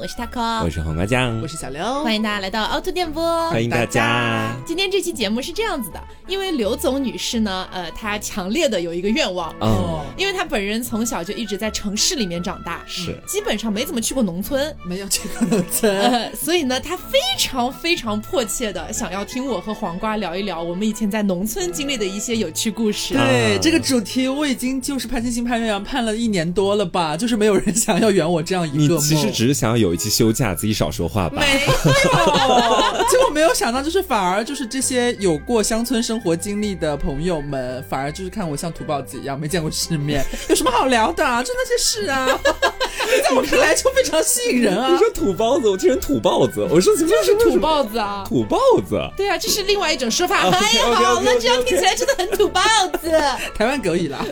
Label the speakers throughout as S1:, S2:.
S1: 我是 taco，
S2: 我是黄瓜酱，
S3: 我是小刘，
S1: 欢迎大家来到凹凸电波，
S2: 欢迎大家。
S1: 今天这期节目是这样子的，因为刘总女士呢，呃，她强烈的有一个愿望，
S2: 哦，
S1: 因为他本人从小就一直在城市里面长大，
S2: 是
S1: 基本上没怎么去过农村，
S3: 没有去过农村，
S1: 呃，所以呢，他非常非常迫切的想要听我和黄瓜聊一聊我们以前在农村经历的一些有趣故事。
S3: 对、
S2: 啊
S3: 这个主题，我已经就是盼星星盼月亮盼了一年多了吧，就是没有人想要圆我这样一个梦。
S2: 其实只是想要有一期休假，自己少说话吧。
S1: 没
S3: 有，结果没有想到，就是反而就是这些有过乡村生活经历的朋友们，反而就是看我像土包子一样，没见过世面，有什么好聊的、啊？就那些事啊，在我看来就非常吸引人啊
S2: 你。说土包子，我听成土豹子，我说
S1: 就是土豹子啊。
S2: 土豹子，
S1: 对啊，这是另外一种说法。哎呀，好了，这样听起来真的很土豹子。
S3: 台湾狗语啦，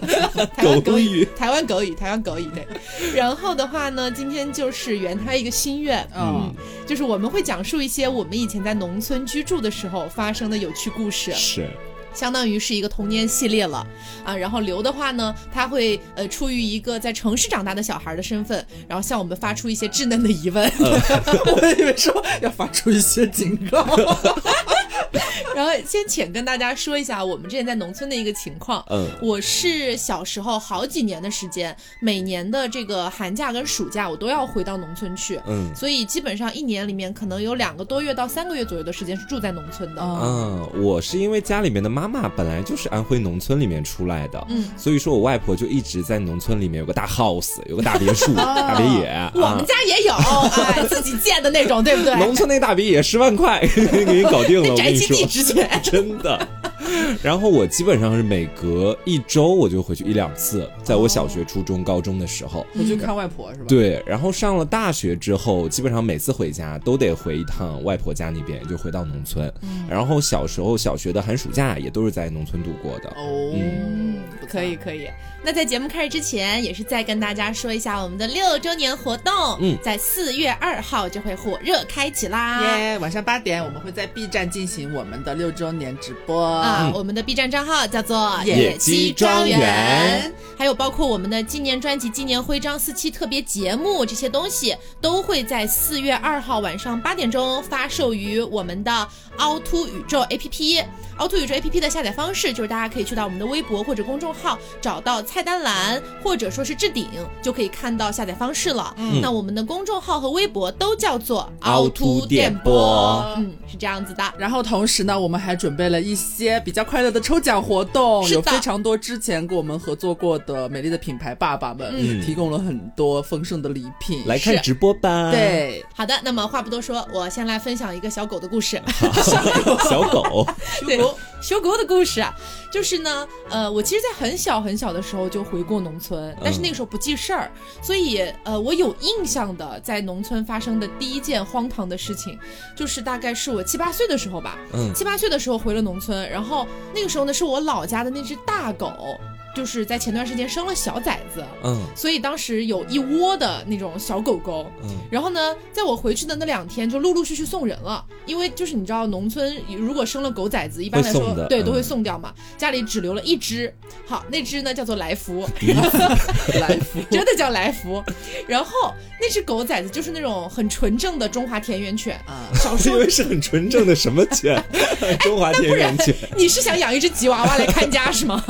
S1: 台湾狗
S2: 语，
S1: 台湾狗语，台湾狗语对。然后的话呢，今天就是圆他一个心愿，
S3: 嗯，
S1: 就是我们会讲述一些我们以前在农村居住的时候发生的有趣故事，
S2: 是
S1: 相当于是一个童年系列了啊。然后刘的话呢，他会呃出于一个在城市长大的小孩的身份，然后向我们发出一些稚嫩的疑问，
S3: 我以为说要发出一些警告。
S1: 然后先浅跟大家说一下我们之前在农村的一个情况。
S2: 嗯
S1: 我是小时候好几年的时间，每年的这个寒假跟暑假，我都要回到农村去。
S2: 嗯
S1: 所以基本上一年里面可能有两个多月到三个月左右的时间是住在农村的。
S3: 哦
S2: 嗯，我是因为家里面的妈妈本来就是安徽农村里面出来的，
S1: 嗯，
S2: 所以说我外婆就一直在农村里面有个大 house，有个大别墅、大别野。
S1: 我们
S2: 啊
S1: 家也有，哎，自己建的那种，对不对？
S2: 农村那大别野十万块 给你搞定了，
S1: 宅基。地值钱。
S2: 真的。然后我基本上是每隔一周我就回去一两次，在我小学、初中、高中的时候。
S3: 回去看外婆是吧？，
S2: 对，然后上了大学之后，基本上每次回家都得回一趟外婆家那边，就回到农村。嗯然后小时候小学的寒暑假也都是在农村度过的。
S3: 哦，
S1: 嗯，可以可以。那在节目开始之前，也是再跟大家说一下我们的六周年活动，
S2: 嗯
S1: 在四月二号就会火热开启啦。
S3: 耶！晚上八点我们会在 B 站进行我们的六周年直播
S1: 啊，我们的 B 站账号叫做
S3: 野
S2: 鸡庄园，
S1: 还有包括我们的纪念专辑、纪念徽章、四期特别节目这些东西，都会在四月二号晚上八点钟发售于我们的凹凸宇宙 APP。凹凸宇宙 APP 的下载方式就是大家可以去到我们的微博或者公众号，找到菜单栏或者说是置顶，就可以看到下载方式了。
S3: 嗯
S1: 那我们的公众号和微博都叫做
S2: 凹凸电波
S1: 嗯，是这样子的。
S3: 然后同时呢，我们还准备了一些比较快乐的抽奖活动，有非常多之前跟我们合作过的美丽的品牌爸爸们，
S2: 嗯。
S3: 提供了很多丰盛的礼品。
S2: 来看直播吧。，
S3: 对，
S1: 好的，那么话不多说，我先来分享一个小狗的故事。
S2: 小狗，
S1: 对，修狗的故事啊，就是呢，呃，我其实，在很小很小的时候就回过农村，但是那个时候不记事儿，所以呃，我有印象的在农村发生的第一件荒唐的事情，就是大概是我七八岁的时候吧，
S2: 嗯。
S1: 七八岁的时候回了农村，然后那个时候呢，是我老家的那只大狗，就是在前段时间生了小崽子，
S2: 嗯。
S1: 所以当时有一窝的那种小狗狗，
S2: 嗯。
S1: 然后呢，在我回去的那两天，就陆陆续续送人了，因为就是你知道，农村如果生了狗崽子，一般来说对都会送掉嘛。家里只留了一只，好，那只呢叫做来福，
S3: 来福，
S1: 真的叫来福。然后那只狗崽子就是那种很纯正的中华田园犬，
S3: 啊，
S2: 我
S1: 小时候
S2: 以为是很纯正的什么犬，中华田园犬。
S1: 你是想养一只吉娃娃来看家是吗？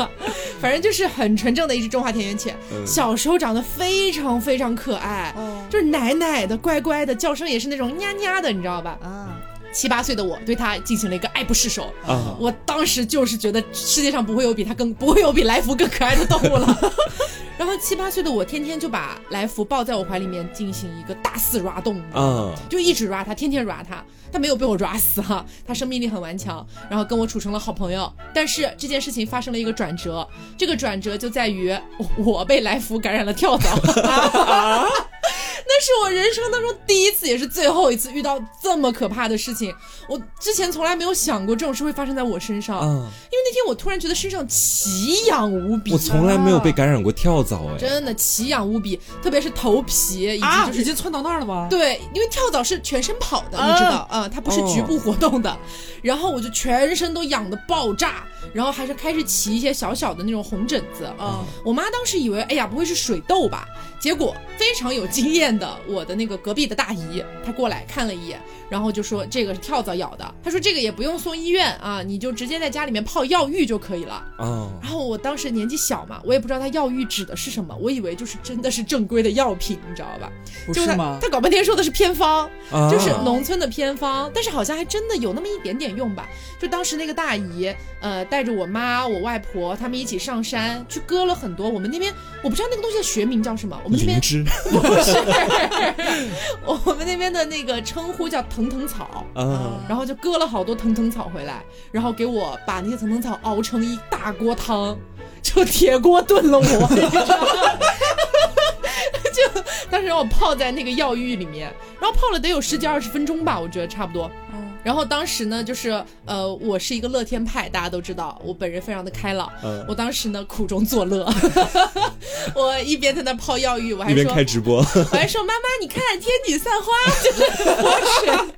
S1: 反正就是很纯正的一只中华田园犬，
S2: 嗯。
S1: 小时候长得非常非常可爱，
S3: 哦。
S1: 就是奶奶的、乖乖的，叫声也是那种 nha nha 的，你知道吧？
S3: 啊，
S1: 七八岁的我对他进行了一个爱不释手。
S2: 啊
S1: 我当时就是觉得世界上不会有比他更不会有比来福更可爱的动物了。然后七八岁的我天天就把来福抱在我怀里面进行一个大肆 ra 动，
S2: 啊
S1: 就一直 ra 它，天天 ra 它。它没有被我 ra 死哈，他生命力很顽强，然后跟我处成了好朋友。但是这件事情发生了一个转折，这个转折就在于我被来福感染了跳蚤。那是我人生当中第一次，也是最后一次遇到这么可怕的事情。我之前从来没有想过这种事会发生在我身上，因
S2: 啊！
S1: 为那天我突然觉得身上奇痒无比，
S2: 我从来没有被感染过跳蚤哎。
S1: 真的奇痒无比，特别是头皮以及
S3: 啊，
S1: 就是
S3: 已经窜到那儿了吗？
S1: 对，因为跳蚤是全身跑的，
S3: 啊
S1: 你知道啊、它不是局部活动的。然后我就全身都痒的爆炸，然后还是开始起一些小小的那种红疹子啊。
S3: 啊，
S1: 我妈当时以为，哎呀，不会是水痘吧？结果非常有经验的的我的那个隔壁的大姨，她过来看了一眼，然后就说这个是跳蚤咬的，她说这个也不用送医院啊，你就直接在家里面泡药浴就可以了。
S2: 哦，
S1: 然后我当时年纪小嘛，我也不知道它药浴指的是什么，我以为就是真的是正规的药品，你知道吧？就是他
S3: 吗？
S1: 他搞半天说的是偏方，
S2: 啊
S1: 就是农村的偏方，但是好像还真的有那么一点点用吧。就当时那个大姨，呃，带着我妈、我外婆他们一起上山去割了很多。我们那边我不知道那个东西的学名叫什么，我们那边 不是，我们那边的那个称呼叫藤藤草。
S2: 啊，
S1: 然后就割了好多藤藤草回来，然后给我把那些藤藤草熬成一大锅汤，就铁锅炖了我？就当时让我泡在那个药浴里面，然后泡了得有十几二十分钟吧，我觉得差不多。然后当时呢，就是呃，我是一个乐天派，大家都知道，我本人非常的开朗。
S2: 嗯
S1: 我当时呢苦中作乐，我一边在那泡药浴，我还
S2: 一边
S1: 说
S2: 开直播，
S1: 我还说妈妈，你看天女散花，就是活水。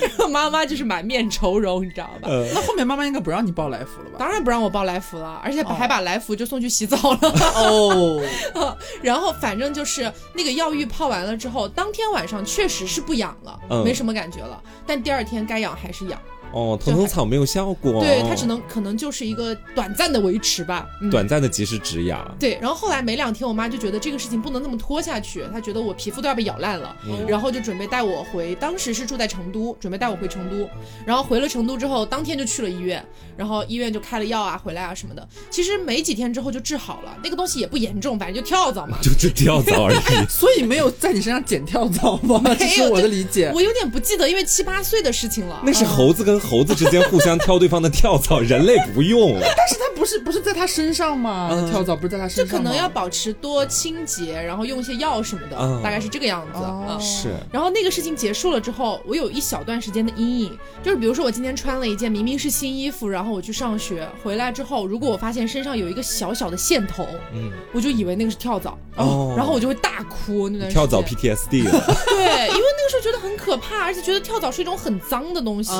S1: 然 后妈妈就是满面愁容，你知道吧？
S2: 呃，
S3: 那后面妈妈应该不让你抱来福了吧？
S1: 当然不让我抱来福了，而且
S3: 哦
S1: 还把来福就送去洗澡了。
S3: 哦，
S1: 然后反正就是那个药浴泡完了之后，当天晚上确实是不痒了，
S2: 嗯
S1: 没什么感觉了。但第二天该痒还是痒，
S2: 哦，藤藤草没有效果，
S1: 对它只能可能就是一个短暂的维持吧。嗯
S2: 短暂的及时止痒。
S1: 对，然后后来没两天，我妈就觉得这个事情不能那么拖下去，她觉得我皮肤都要被咬烂了，
S2: 嗯
S1: 然后就准备带我回，当时是住在成都，准备带我回成都，然后回了成都之后，当天就去了医院，然后医院就开了药啊，回来啊什么的。其实没几天之后就治好了，那个东西也不严重，反正就跳蚤嘛。
S2: 就就跳蚤而已。
S3: 所以没有在你身上捡跳蚤吗？这是我的理解。
S1: 我有点不记得，因为七八岁的事情了。
S2: 那是猴子跟猴子之间互相挑对方的跳蚤，人类不用。
S3: 但是它不是不是在它身上吗？
S2: 嗯
S3: 跳蚤不是在它
S1: 就
S3: 身上吗？
S1: 可能要保持多清洁，然后用一些药什么的，
S2: 嗯
S1: 大概是这个样子。
S3: 哦
S1: 嗯
S2: 是，
S1: 然后那个事情结束了之后，我有一小段时间的阴影，就是比如说我今天穿了一件明明是新衣服，然后我去上学，回来之后，如果我发现身上有一个小小的线头，
S2: 嗯，
S1: 我就以为那个是跳蚤，
S2: 哦
S1: 然后我就会大哭那段时间。
S2: 跳蚤 PTSD 了。
S1: 对，因为那个时候觉得很可怕，而且觉得跳蚤是一种很脏的东西。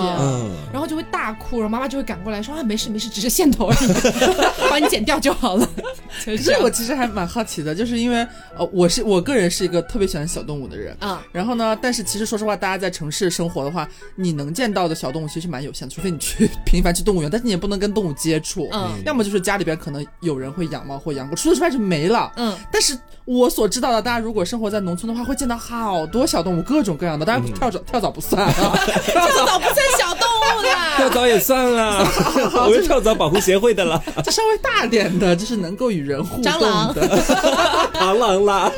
S1: 然后就会大哭，然后妈妈就会赶过来说啊，没事没事，只是线头而已，帮你剪掉就好了。就
S3: 可
S1: 是这样
S3: 是我其实还蛮好奇的，就是因为呃，我是我个人是一个特别喜欢小动物的人。
S1: 啊，
S3: 然后呢，但是其实说实话，大家在城市生活的话，你能见到的小动物其实蛮有限的，除非你去频繁去动物园，但是你也不能跟动物接触。
S1: 嗯
S3: 要么就是家里边可能有人会养猫或养狗，除此之外就没了。
S1: 嗯，
S3: 但是我所知道的，大家如果生活在农村的话，会见到好多小动物，各种各样的。当然跳蚤、跳蚤不算啊，
S1: 跳蚤不算小
S2: 跳。蚤也算了，我是跳蚤保护协会的了，
S3: 就稍微大点的，就是能够与人互
S1: 蟑螂
S3: 动的。
S2: 螳螂啦。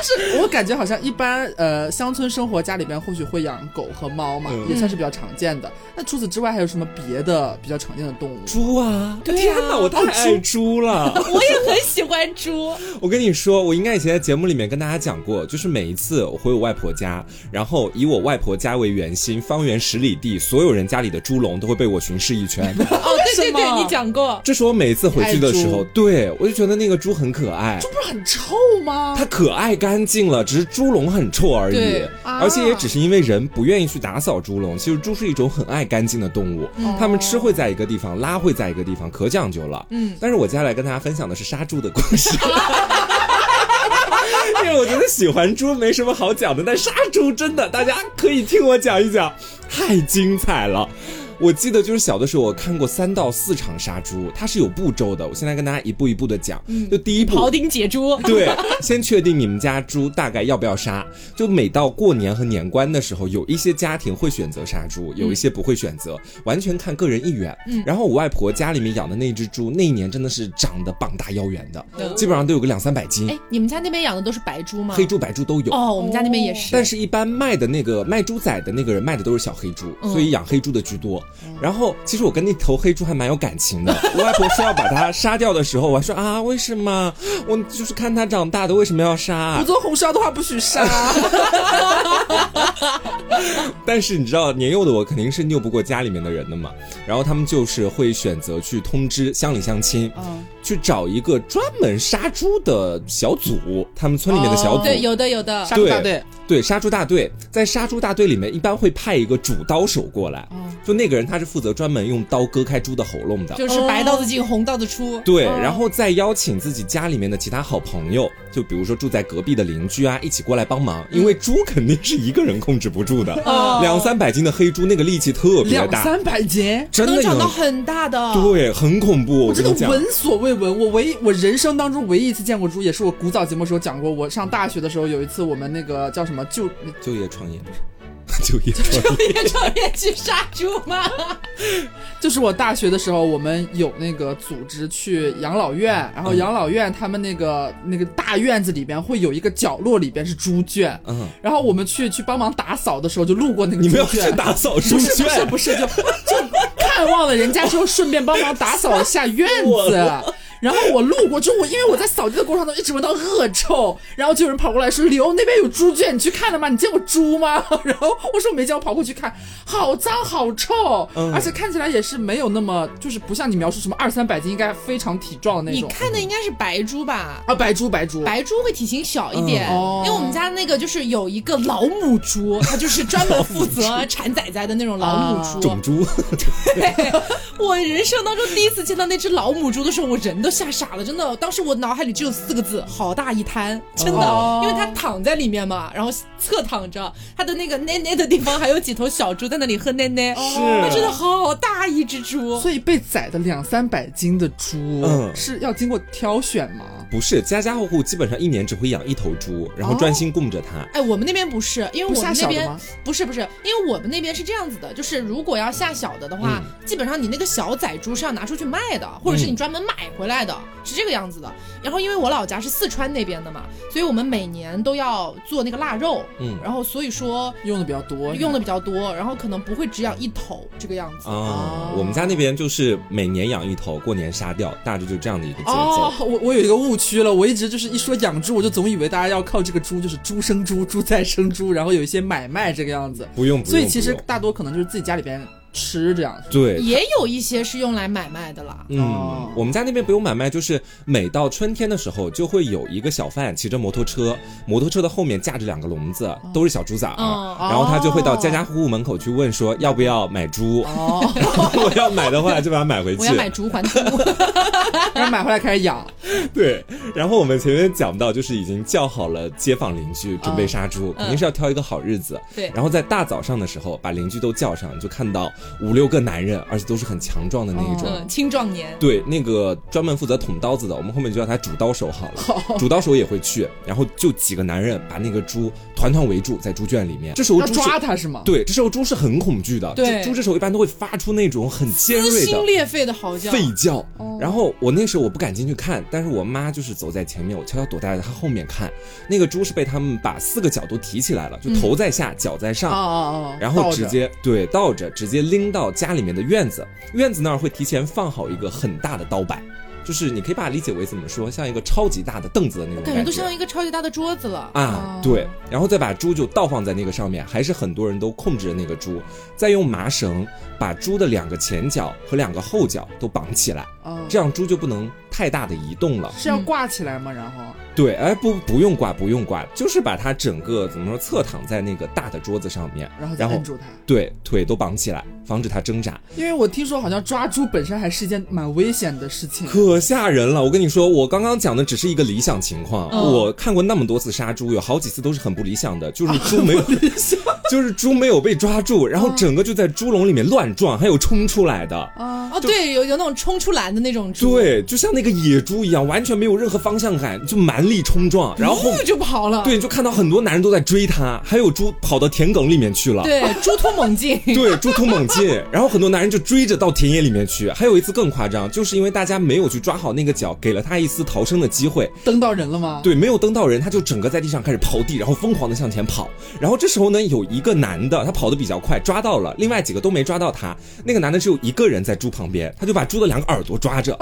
S3: 就是我感觉好像一般呃乡村生活家里边或许会养狗和猫嘛，
S2: 嗯
S3: 也算是比较常见的。那除此之外还有什么别的比较常见的动物？
S2: 猪啊！
S1: 对啊
S2: 天哪，我太爱猪了。
S1: 我也很喜欢猪，
S2: 我跟你说，我应该以前在节目里面跟大家讲过，就是每一次我回我外婆家，然后以我外婆家为圆心，方圆十里地，所有人家里的猪笼都会被我巡视一圈。
S1: 哦，对对对，你讲过。
S2: 这是我每一次回去的时候，对我就觉得那个猪很可爱。
S3: 猪不是很臭吗？
S2: 它可爱干净了，只是猪笼很臭而已而且也只是因为人不愿意去打扫猪笼。其实猪是一种很爱干净的动物，它们吃会在一个地方，拉会在一个地方，可讲究了。
S1: 嗯，
S2: 但是我接下来跟大家分享的是杀猪的故事。因 我觉得喜欢猪没什么好讲的，但杀猪真的，大家可以听我讲一讲，太精彩了。我记得就是小的时候，我看过三到四场杀猪，它是有步骤的。我现在跟大家一步一步的讲。就第一步，
S1: 庖丁解猪，
S2: 对，先确定你们家猪大概要不要杀。就每到过年和年关的时候，有一些家庭会选择杀猪，有一些不会选择，完全看个人意愿。
S1: 嗯
S2: 然后我外婆家里面养的那只猪，那一年真的是长得膀大腰圆的，
S1: 嗯
S2: 基本上都有个两三百斤，
S1: 哎，你们家那边养的都是白猪吗？
S2: 黑猪、白猪都有。
S1: 哦，我们家那边也是。
S2: 但是，一般卖的那个卖猪仔的那个人卖的都是小黑猪，
S1: 嗯
S2: 所以养黑猪的居多。然后，其实我跟那头黑猪还蛮有感情的。我外婆说要把它杀掉的时候，我还说啊，为什么？我就是看它长大的，为什么要杀
S3: 不？做红烧的话不许杀。
S2: 但是你知道，年幼的我肯定是拗不过家里面的人的嘛。然后他们就是会选择去通知乡里乡亲，
S3: 嗯，
S2: 去找一个专门杀猪的小组，他们村里面的小组。
S3: 哦
S1: 对，有的有的
S3: 杀，猪大队，
S2: 对，杀猪大队在杀猪大队里面一般会派一个主刀手过来，
S3: 哦
S2: 就那个人他是负责专门用刀割开猪的喉咙的。
S1: 就是白刀子进红刀子出。
S2: 对，
S3: 哦
S2: 然后再邀请自己家里面的其他好朋友，就比如说住在隔壁的邻居啊，一起过来帮忙，因为猪肯定是一个人控制不住的，
S1: 哦
S2: 两三百斤的黑猪那个力气特别大，
S3: 两三百斤。
S2: 真的
S1: 长到很大的。
S2: 对，很恐怖。我
S3: 我真的闻所未闻，我唯一我人生当中唯一一次见过猪，也是我古早节目时候讲过。我上大学的时候有一次，我们那个叫什么就
S2: 就业创业，就业创业，
S1: 别创业去杀猪吗？
S3: 就是我大学的时候，我们有那个组织去养老院，然后
S2: 嗯
S3: 养老院他们那个那个大院子里边会有一个角落里边是猪圈，
S2: 嗯，
S3: 然后我们去去帮忙打扫的时候，就路过那个
S2: 你们要
S3: 猪圈
S2: 去打扫猪
S3: 不是不是
S2: 圈，
S3: 不是，就就看望了人家之后，顺便帮忙打扫了下院 子。然后我路过之后，我因为我在扫地的过程中一直闻到恶臭，然后就有人跑过来说：“刘那边有猪圈，你去看了吗？你见过猪吗？” 然后我说没见，我跑过去看，好脏好臭，
S2: 嗯
S3: 而且看起来也是没有那么，就是不像你描述什么二三百斤，应该非常体壮的那种你。
S1: 看的应该是白猪吧？
S3: 啊，白猪白猪，
S1: 白猪会体型小一点，
S3: 嗯哦
S1: 因为我们家那个就是有一个老母猪，它就是专门负责产崽崽的那种老母猪。
S2: 种猪，
S1: 对，我人生当中第一次见到那只老母猪的时候，我人都吓傻了，真的。当时我脑海里只有四个字：好大一滩，真的，
S3: 哦
S1: 因为他躺在里面嘛，然后侧躺着，他的那个奶奶的地方还有几头小猪在那里喝奶奶，
S2: 是
S1: 那真的好大一只猪。
S3: 所以被宰的两三百斤的猪，
S2: 嗯
S3: 是要经过挑选吗？
S2: 不是家家户户基本上一年只会养一头猪，然后专心供着它。
S1: 哎，我们那边不是，因为我们那边
S3: 小的吗？
S1: 不是不是，因为我们那边是这样子的，就是如果要下小的的话，基本上你那个小仔猪是要拿出去卖的，或者是你专门买回来的，是这个样子的。然后因为我老家是四川那边的嘛，所以我们每年都要做那个腊肉，
S2: 嗯
S1: 然后所以说
S3: 用的比较多，
S1: 用的比较多，然后可能不会只养一头这个样子。
S2: 啊
S3: 哦，
S2: 我们家那边就是每年养一头，过年杀掉，大致就这样的一个节奏。
S3: 哦，我我有一个误区了，我一直就是一说养猪，我就总以为大家要靠这个猪就是猪生猪，猪再生猪，然后有一些买卖这个样子，
S2: 不用，不用
S3: 所以其实大多可能就是自己家里边吃这样。
S2: 对。
S1: 也有一些是用来买卖的啦。
S2: 嗯
S3: 哦，
S2: 我们家那边不用买卖，就是每到春天的时候，就会有一个小贩骑着摩托车，摩托车的后面架着两个笼子，都是小猪崽儿，
S1: 嗯
S2: 然后他就会到家家户户门口去问说要不要买猪，
S3: 哦，
S2: 我要买的话就把它买回去。
S1: 我要买猪还猪，
S3: 然后买回来开始养，
S2: 对，然后我们前面讲到，就是已经叫好了街坊邻居准备杀猪，肯定是要挑一个好日子。
S1: 对
S2: 然后在大早上的时候，把邻居都叫上，就看到五六个男人，而且都是很强壮的那一种。
S1: 嗯，青壮年。
S2: 对，那个专门负责捅刀子的，我们后面就叫他主刀手好了。主刀手也会去，然后就几个男人把那个猪团团围住在猪圈里面。这时候猪
S3: 抓他是吗？
S2: 对，这时候猪是很恐惧的。
S1: 对
S2: 猪猪这时候一般都会发出那种很尖锐的
S1: 撕心裂肺的嚎叫，
S2: 吠叫。
S3: 哦
S2: 然后我那时候我不敢进去看，但是我妈就是走在前面，我悄悄躲在她后面看。那个猪是被他们把四个角都提起来了，就头在下，脚在上。
S3: 哦哦哦！
S2: 然后直接对倒着，直接拎到家里面的院子，院子那儿会提前放好一个很大的刀板，就是你可以把它理解为怎么说，像一个超级大的凳子的那种感
S1: 感觉。都像一个超级大的桌子了。
S2: 啊
S3: 哦，
S2: 对，然后再把猪就倒放在那个上面，还是很多人都控制着那个猪，再用麻绳把猪的两个前脚和两个后脚都绑起来，
S3: 啊，
S2: 这样猪就不能太大的移动了。
S3: 是要挂起来吗？然后
S2: 对，哎，不，不用挂，不用挂，就是把它整个怎么说，侧躺在那个大的桌子上面，
S3: 然后再
S2: 然后
S3: 摁住它。
S2: 对，腿都绑起来，防止它挣扎。
S3: 因为我听说好像抓猪本身还是一件蛮危险的事情。
S2: 可吓人了！我跟你说，我刚刚讲的只是一个理想情况。
S1: 嗯
S2: 我看过那么多次杀猪，有好几次都是很不理想的，就是猪没有，就是猪没有被抓住，然后整个就在猪笼里面乱撞，还有冲出来的。
S3: 啊，
S1: 哦，对，有有那种冲出栏的那种猪，，
S2: 对，就像那个野猪一样，完全没有任何方向感，就蛮力冲撞，然后后
S1: 就跑了。
S2: 对，就看到很多男人都在追它，还有猪跑到田埂里面去了。
S1: 对，猪突猛进。
S2: 对，猪突猛进，然后很多男人就追着到田野里面去。还有一次更夸张，就是因为大家没有去抓好那个脚，给了他一丝逃生的机会。
S3: 蹬到人了吗？
S2: 对，没有蹬到人，他就整个在地上开始刨地，然后疯狂的向前跑。然后这时候呢，有一一个男的，他跑得比较快，抓到了，另外几个都没抓到他。那个男的只有一个人在猪旁边，他就把猪的两个耳朵抓着。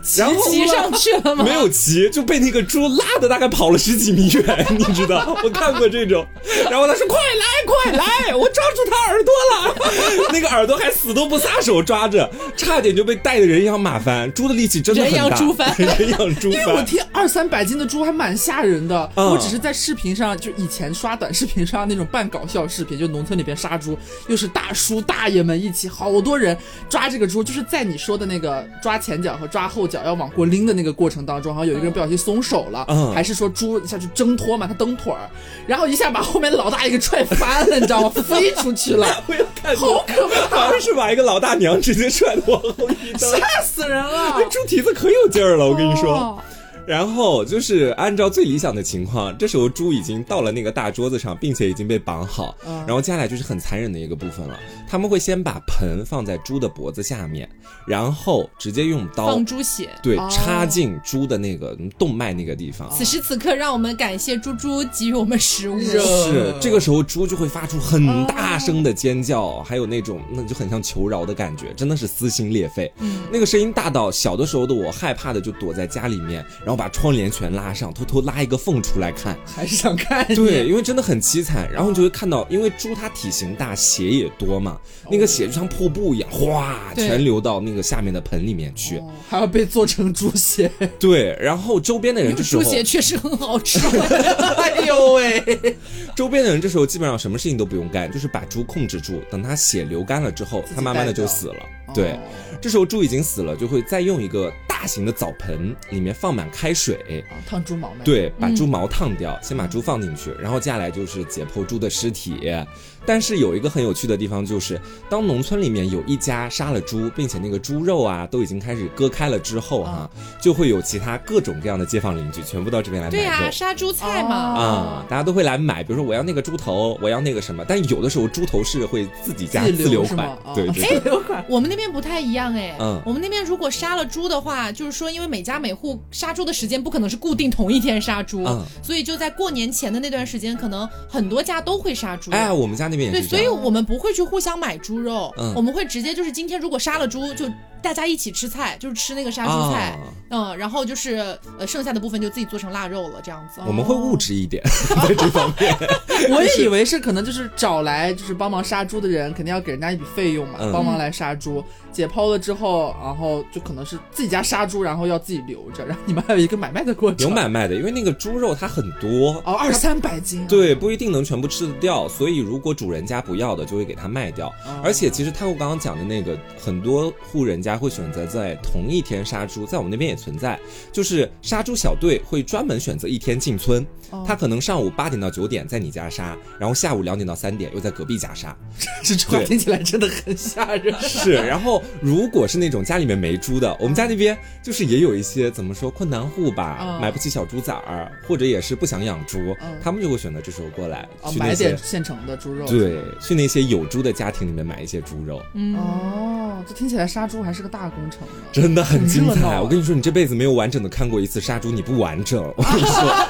S2: 然后
S1: 骑上去了吗？
S2: 没有骑，就被那个猪拉的大概跑了十几米远，你知道？我看过这种。然后他说：“快来，快来，我抓住他耳朵了！”那个耳朵还死都不撒手抓着，差点就被带的人仰马翻。猪的力气真的很大，
S1: 人仰猪翻
S2: 人仰猪翻
S3: 因为我。听二三百斤的猪还蛮吓人的，
S2: 嗯
S3: 我只是在视频上，就以前刷短视频刷那种半搞笑视频，就农村里边杀猪，又是大叔大爷们一起，好多人抓这个猪，就是在你说的那个抓前脚和抓后脚要往过拎的那个过程当中，好像有一个人不小心松手了，
S2: 嗯
S3: 还是说猪一下去挣脱嘛，他蹬腿儿，然后一下把后面老大爷给踹翻了，你知道吗？飞出去了，
S2: 我有看
S3: 好，可怕，
S2: 好像是把一个老大娘直接踹的往后一蹬。
S3: 吓死人了
S2: 那！猪蹄子可有劲儿了，我跟你说。
S1: 哦
S2: 然后就是按照最理想的情况，这时候猪已经到了那个大桌子上，并且已经被绑好。
S3: 嗯
S2: 然后接下来就是很残忍的一个部分了，他们会先把盆放在猪的脖子下面，然后直接用刀
S1: 放猪血。
S2: 对
S3: 哦
S2: 插进猪的那个动脉那个地方。
S1: 此时此刻，让我们感谢猪猪给予我们食物。
S2: 是这个时候，猪就会发出很大声的尖叫，还有那种那就很像求饶的感觉，真的是撕心裂肺。
S1: 嗯
S2: 那个声音大到小的时候的我害怕的就躲在家里面，然后把窗帘全拉上，偷偷拉一个缝出来看。
S3: 还是想看
S2: 对，，因为真的很凄惨。然后你就会看到，因为猪它体型大，血也多嘛，那个血就像瀑布一样，哗，全流到那个下面的盆里面去。
S3: 哦还要被做成猪血，
S2: 对，然后周边的人这时候
S1: 猪，血确实很好吃。
S3: 哎呦喂！
S2: 周边的人这时候基本上什么事情都不用干，就是把猪控制住，等它血流干了之后它慢慢的就死了。对
S3: 哦，
S2: 这时候猪已经死了，就会再用一个大型的澡盆，里面放满开水。
S3: 啊烫猪毛吗。，
S2: 对，把猪毛烫掉，先把猪放进去，然后接下来就是解剖猪的尸体。但是有一个很有趣的地方，就是当农村里面有一家杀了猪，并且那个猪肉啊都已经开始割开了之后哈、就会有其他各种各样的街坊邻居全部到这边来买肉。
S1: 对呀、杀猪菜嘛。
S2: 啊、大家都会来买，比如说我要那个猪头，我要那个什么，但有的时候猪头是会自己加
S3: 自
S2: 留款？对
S3: 啊
S2: 对对。
S3: 自留款。
S1: 我们那边不太一样哎，
S2: 嗯
S1: 我们那边如果杀了猪的话，就是说，因为每家每户杀猪的时间不可能是固定同一天杀猪，
S2: 嗯
S1: 所以就在过年前的那段时间，可能很多家都会杀猪。
S2: 哎，我们家那边也
S1: 对。所以我们不会去互相买猪肉，
S2: 嗯
S1: 我们会直接就是今天如果杀了猪，就大家一起吃菜，就是吃那个杀猪菜，
S2: 啊
S1: 嗯，然后就是呃剩下的部分就自己做成腊肉了，这样子。
S2: 我们会物质一点，在这方面。
S3: 我也以为是可能就是找来就是帮忙杀猪的人，肯定要给人家一笔费用嘛，
S2: 嗯
S3: 帮忙来杀猪。解剖了之后，然后就可能是自己家杀猪，然后要自己留着，然后你们还有一个买卖的过程。
S2: 有买卖的，因为那个猪肉它很多。
S3: 哦，二三百斤、啊。
S2: 对，不一定能全部吃得掉，所以如果主人家不要的，就会给他卖掉。
S3: 哦
S2: 而且其实他我刚刚讲的那个，很多户人家会选择在同一天杀猪，在我们那边也存在，就是杀猪小队会专门选择一天进村，
S3: 哦
S2: 他可能上午八点到九点在你家杀，然后下午两点到三点又在隔壁家杀。
S3: 这句话听起来真的很吓人。
S2: 是，然后如果是那种家里面没猪的，我们家那边就是也有一些怎么说困难户吧，
S3: 嗯
S2: 买不起小猪崽儿，或者也是不想养猪，
S3: 嗯
S2: 他们就会选择这时候过来、
S3: 哦，
S2: 去
S3: 买点现成的猪肉。
S2: 对，去那些有猪的家庭里面买一些猪肉，
S1: 嗯，
S3: 哦，这听起来杀猪还是个大工程呢。
S2: 真的很精彩。我跟你说，你这辈子没有完整的看过一次杀猪，你不完整。我跟你说。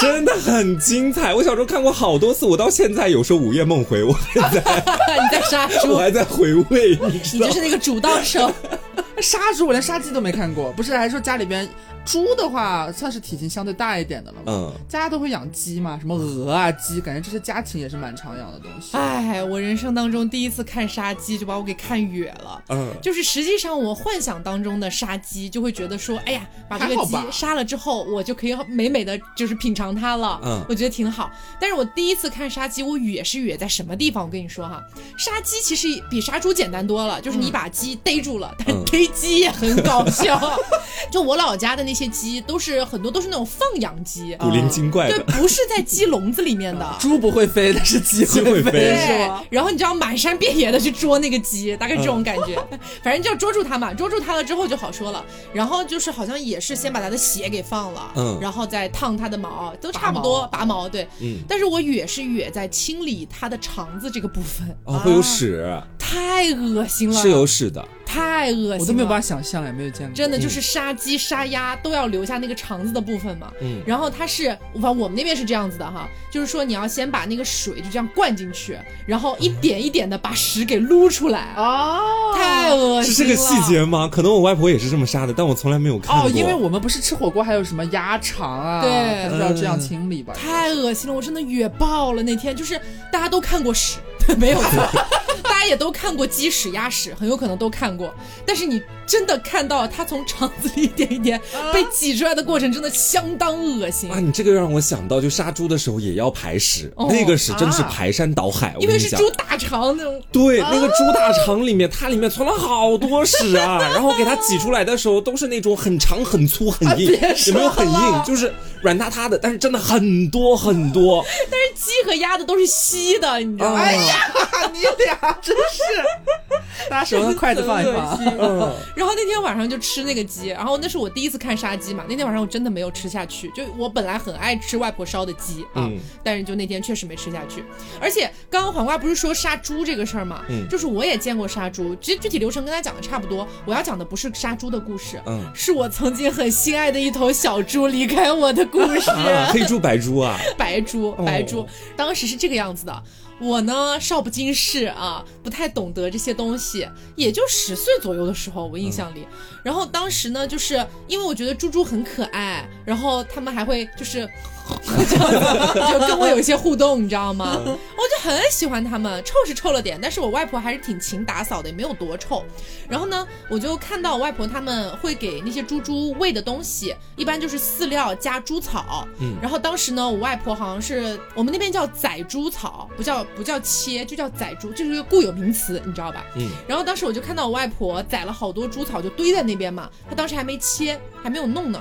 S2: 真的很精彩，我小时候看过好多次，我到现在有时候午夜梦回，我还在，
S1: 你在杀猪我，
S2: 还在回味，你
S1: 你就是那个主刀手。
S3: 杀猪我连杀鸡都没看过，不是还说家里边猪的话算是体型相对大一点的了吗？
S2: 嗯，
S3: 家家都会养鸡嘛，什么鹅啊鸡，感觉这些家禽也是蛮常养的东西。
S1: 哎，我人生当中第一次看杀鸡，就把我给看哕了。
S2: 嗯
S1: 就是实际上我幻想当中的杀鸡，就会觉得说，哎呀，把这个鸡杀了之后，我就可以美美的就是品尝它了。
S2: 嗯
S1: 我觉得挺好。但是我第一次看杀鸡，我哕是哕在什么地方？我跟你说哈，杀鸡其实比杀猪简单多了，就是你把鸡逮住了，但
S2: 嗯
S1: 逮鸡也很搞笑。就我老家的那些鸡，都是很多都是那种放养鸡，
S2: 古灵精怪
S1: 对，不是在鸡笼子里面的。
S3: 猪不会飞，但是鸡
S2: 鸡会飞
S1: 对？，然后你就要满山遍野的去捉那个鸡，大概这种感觉。反正就要捉住它嘛，捉住它了之后就好说了。然后就是好像也是先把它的血给放了，
S2: 嗯
S1: 然后再烫它的毛，都差不多拔毛对。
S2: 嗯，
S1: 但是我哕是哕在清理它的肠子这个部分，
S2: 哦，会有屎，
S1: 太恶心了，
S2: 是有屎的。
S1: 太恶心了，
S3: 我都没有办法想象，也没有见过。
S1: 真的就是杀鸡杀鸭都要留下那个肠子的部分嘛。
S2: 嗯
S1: 然后它是，反正我们那边是这样子的哈，就是说你要先把那个水就这样灌进去，然后一点一点的把屎给撸出来，
S3: 哦，
S1: 太恶心了。
S2: 是这个细节吗？可能我外婆也是这么杀的，但我从来没有看过。
S3: 哦，因为我们不是吃火锅还有什么鸭肠啊，
S1: 对
S3: 它就是要这样清理吧？
S1: 太恶心了，我真的哕爆了。那天就是大家都看过屎，没有错，大家也都看过鸡屎、鸭屎，很有可能都看过。但是你真的看到它从肠子里一点一点被挤出来的过程，真的相当恶心。
S2: 啊，你这个让我想到，就杀猪的时候也要排屎，
S1: 哦
S2: 那个屎真的是
S3: 啊
S2: 排山倒海。我
S1: 因为是猪大肠那种，
S2: 对，那个猪大肠里面，它里面存了好多屎啊，然后给它挤出来的时候，都是那种很长、很粗、很硬，也没有很硬，就是软塌塌的，但是真的很多很多。
S1: 但是鸡和鸭的都是稀的，你知道吗？
S3: 哎呀，你俩 真是，大家手上筷子放一放。
S2: 嗯，
S1: 然后那天晚上就吃那个鸡，然后那是我第一次看杀鸡嘛。那天晚上我真的没有吃下去，就我本来很爱吃外婆烧的鸡啊，
S2: 嗯
S1: 但是就那天确实没吃下去。而且刚刚黄瓜不是说杀猪这个事儿嘛，
S2: 嗯
S1: 就是我也见过杀猪，其实具体流程跟他讲的差不多。我要讲的不是杀猪的故事，
S2: 嗯
S1: 是我曾经很心爱的一头小猪离开我的故事。
S2: 啊，黑猪白猪啊，
S1: 白猪，白猪，
S2: 哦
S1: 当时是这个样子的。我呢少不经事啊，不太懂得这些东西，也就十岁左右的时候，我印象里。然后当时呢，就是因为我觉得猪猪很可爱，然后他们还会就是，就跟我有一些互动，你知道吗？我就很喜欢他们，臭是臭了点，但是我外婆还是挺勤打扫的，也没有多臭。然后呢，我就看到我外婆他们会给那些猪猪喂的东西，一般就是饲料加猪草。
S2: 嗯
S1: 然后当时呢，我外婆好像是我们那边叫宰猪草，不叫不叫切，就叫宰猪，就是一个固有名词，你知道吧？
S2: 嗯，
S1: 然后当时我就看到我外婆宰了好多猪草，就堆在那边嘛，她当时还没切，还没有弄呢。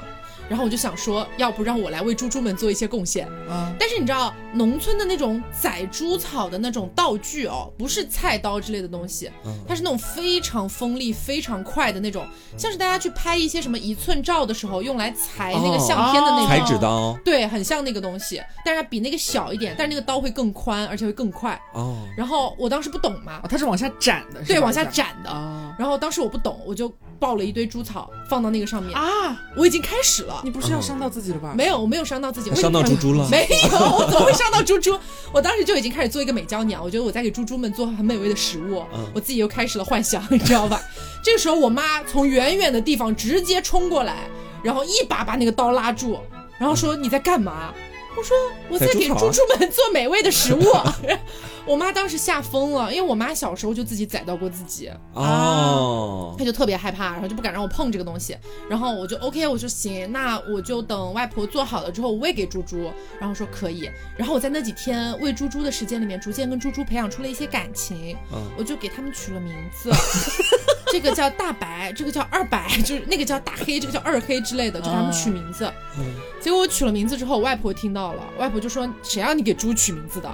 S1: 然后我就想说，要不让我来为猪猪们做一些贡献。
S3: 嗯，
S1: 但是你知道，农村的那种宰猪草的那种道具哦，不是菜刀之类的东西，
S2: 嗯
S1: 它是那种非常锋利、非常快的那种，像是大家去拍一些什么一寸照的时候用来裁那个相片的那种。
S2: 裁纸刀
S1: 对，很像那个东西，但是它比那个小一点，但是那个刀会更宽，而且会更快。
S2: 哦，
S1: 然后我当时不懂嘛
S3: 啊，，它是往下斩的，
S1: 对，往下斩的。
S3: 啊
S1: 然后当时我不懂，我就抱了一堆猪草放到那个上面，
S3: 啊！
S1: 我已经开始了
S3: 你。不是要伤到自己了吧？
S1: 没有，我没有伤到自己，我
S2: 伤到猪猪了
S1: 没有，我怎么会伤到猪猪？我当时就已经开始做一个美娇娘，我觉得我在给猪猪们做很美味的食物，
S2: 嗯
S1: 我自己又开始了幻想，你知道吧？这个时候，我妈从远远的地方直接冲过来，然后一把把那个刀拉住，然后说：“你在干嘛？”我说：“我在给
S2: 猪
S1: 猪们做美味的食物。”我妈当时吓疯了，因为我妈小时候就自己宰到过自己，
S2: 哦，
S1: 她就特别害怕，然后就不敢让我碰这个东西。然后我就 OK，我说行，那我就等外婆做好了之后我喂给猪猪。然后说可以。然后我在那几天喂猪猪的时间里面，逐渐跟猪猪培养出了一些感情，
S2: 嗯
S1: 我就给他们取了名字。这个叫大白，这个叫二白，就是那个叫大黑，这个叫二黑之类的，就给他们取名字。
S2: 嗯
S1: 结果我取了名字之后，我外婆听到了，外婆就说：“谁让你给猪取名字的？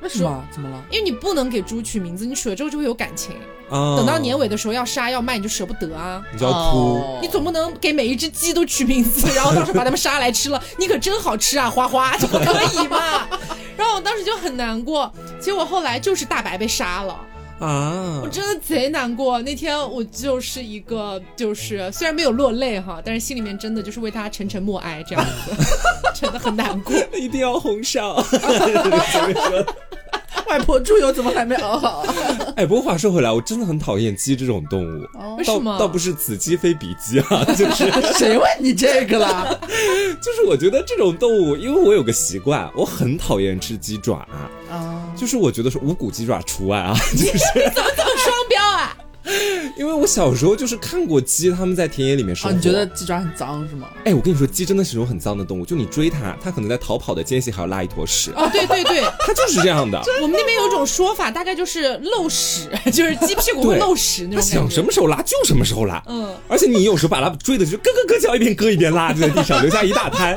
S3: 为什么？怎么了？
S1: 因为你不能给猪取名字，你取了之后就会有感情。
S2: 啊
S1: 等到年尾的时候要杀要卖，你就舍不得啊。
S2: 你就要哭，
S3: 哦
S1: 你总不能给每一只鸡都取名字，然后到时候把它们杀来吃了，你可真好吃啊，花花，可以嘛？然后我当时就很难过，结果后来就是大白被杀了，
S2: 啊
S1: 我，真的贼难过。那天我就是一个，就是虽然没有落泪哈，但是心里面真的就是为他沉沉默哀这样子，真的很难过。
S2: 一定要红烧。
S3: 外婆猪油怎么还没熬好？
S2: 哎，不过话说回来，我真的很讨厌鸡这种动物。倒
S1: 为什么？
S2: 倒不是此鸡非彼鸡啊，就是
S3: 谁问你这个啦？
S2: 就是我觉得这种动物，因为我有个习惯，我很讨厌吃鸡爪，
S3: 啊，
S2: 就是我觉得是无骨鸡爪除外啊，就是？因为我小时候就是看过鸡，他们在田野里面生
S3: 哦，
S2: 活。
S3: 你觉得？鸡爪很脏是吗？
S2: 哎，我跟你说，鸡真的是种很脏的动物，就你追它，它可能在逃跑的间隙还要拉一坨屎，
S1: 哦，对对对，
S2: 它就是这样的。
S1: 我们那边有一种说法，大概就是漏屎，就是鸡屁股会漏屎那
S2: 它想
S1: 种感觉。
S2: 什么时候拉就什么时候拉，
S1: 嗯，
S2: 而且你有时候把它追的就咯咯咯叫，一边割一边拉，就在地上留下一大滩。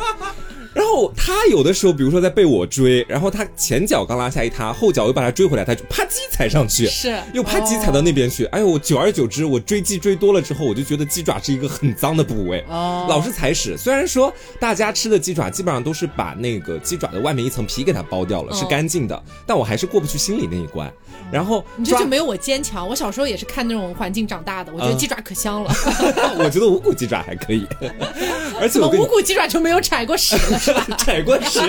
S2: 然后后它有的时候，比如说在被我追，然后他前脚刚拉下一塌，后脚又把他追回来，他就啪叽踩上去，
S1: 是
S2: 又啪叽踩到那边去。哎呦，我久而久之，我追鸡追多了之后，我就觉得鸡爪是一个很脏的部位。
S3: 哦
S2: 老是踩屎。虽然说大家吃的鸡爪基本上都是把那个鸡爪的外面一层皮给它剥掉了，
S1: 嗯
S2: 是干净的，但我还是过不去心里那一关。然后
S1: 你这就没有我坚强。我小时候也是看那种环境长大的，我觉得
S2: 嗯
S1: 鸡爪可香了。
S2: 我觉得无骨鸡爪还可以，而且
S1: 无骨鸡爪就没有踩过屎了
S2: 踩过屎。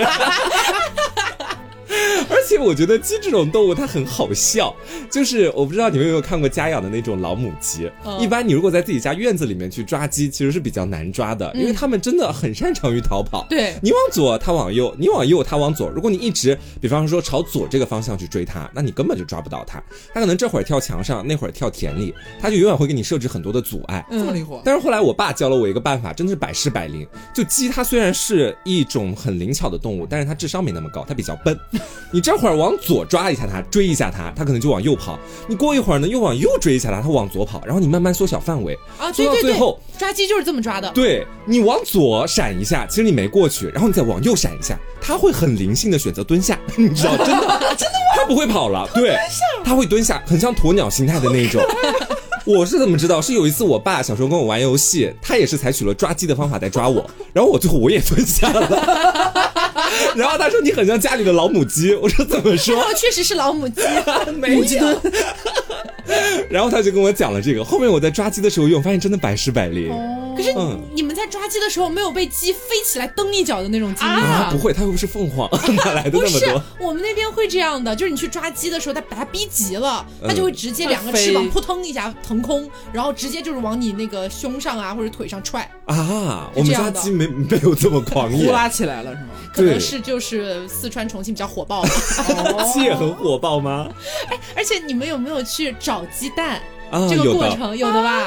S2: 而且我觉得鸡这种动物它很好笑，就是我不知道你们有没有看过家养的那种老母鸡。
S1: 嗯
S2: 一般你如果在自己家院子里面去抓鸡，其实是比较难抓的，因为它们真的很擅长于逃跑。
S1: 对
S2: 你往左，它往右；你往右，它往左。如果你一直，比方说朝左这个方向去追它，那你根本就抓不到它。它可能这会儿跳墙上，那会儿跳田里，它就永远会给你设置很多的阻碍。
S3: 这么灵活，
S2: 但是后来我爸教了我一个办法，真的是百试百灵。就鸡它虽然是一种很灵巧的动物，但是它智商没那么高，它比较笨。你这会儿往左抓一下它，追一下它，它可能就往右跑。你过一会儿呢，又往右追一下它，它往左跑。然后你慢慢缩小范围，
S1: 啊，
S2: 缩
S1: 对对对
S2: 到最后，，
S1: 抓鸡就是这么抓的。
S2: 对你往左闪一下，其实你没过去，然后你再往右闪一下，它会很灵性的选择蹲下，你知道，真的，真的吗？它不会跑了，对，它会蹲下，很像鸵鸟形态的那种。我是怎么知道？是有一次我爸小时候跟我玩游戏，他也是采取了抓鸡的方法在抓我，然后我最后我也蹲下了，然后他说你很像家里的老母鸡，我说怎么说？
S1: 哦，确实是老母鸡。
S2: 没有。然后他就跟我讲了这个，后面我在抓鸡的时候用，发现真的百试百灵。
S1: 可是
S2: 嗯
S1: 你们在抓鸡的时候没有被鸡飞起来蹬一脚的那种经历
S2: 啊，
S1: 吗？
S2: 不会，它又不是凤凰，哪来的
S1: 不是
S2: 那么多？，
S1: 我们那边会这样的，就是你去抓鸡的时候，它把它逼急了，
S2: 嗯
S1: 它就会直接两个翅膀扑腾一下腾空，然后直接就是往你那个胸上啊或者腿上踹，
S2: 啊，我们家鸡没没有这么狂
S3: 呼
S2: 野，
S3: 啦起来了是吗？
S1: 可能是就是四川重庆比较火爆吧。
S2: 鸡也很火爆吗？
S1: 哎而且你们有没有去找鸡蛋？
S2: 啊，
S1: 这个过程有的吧？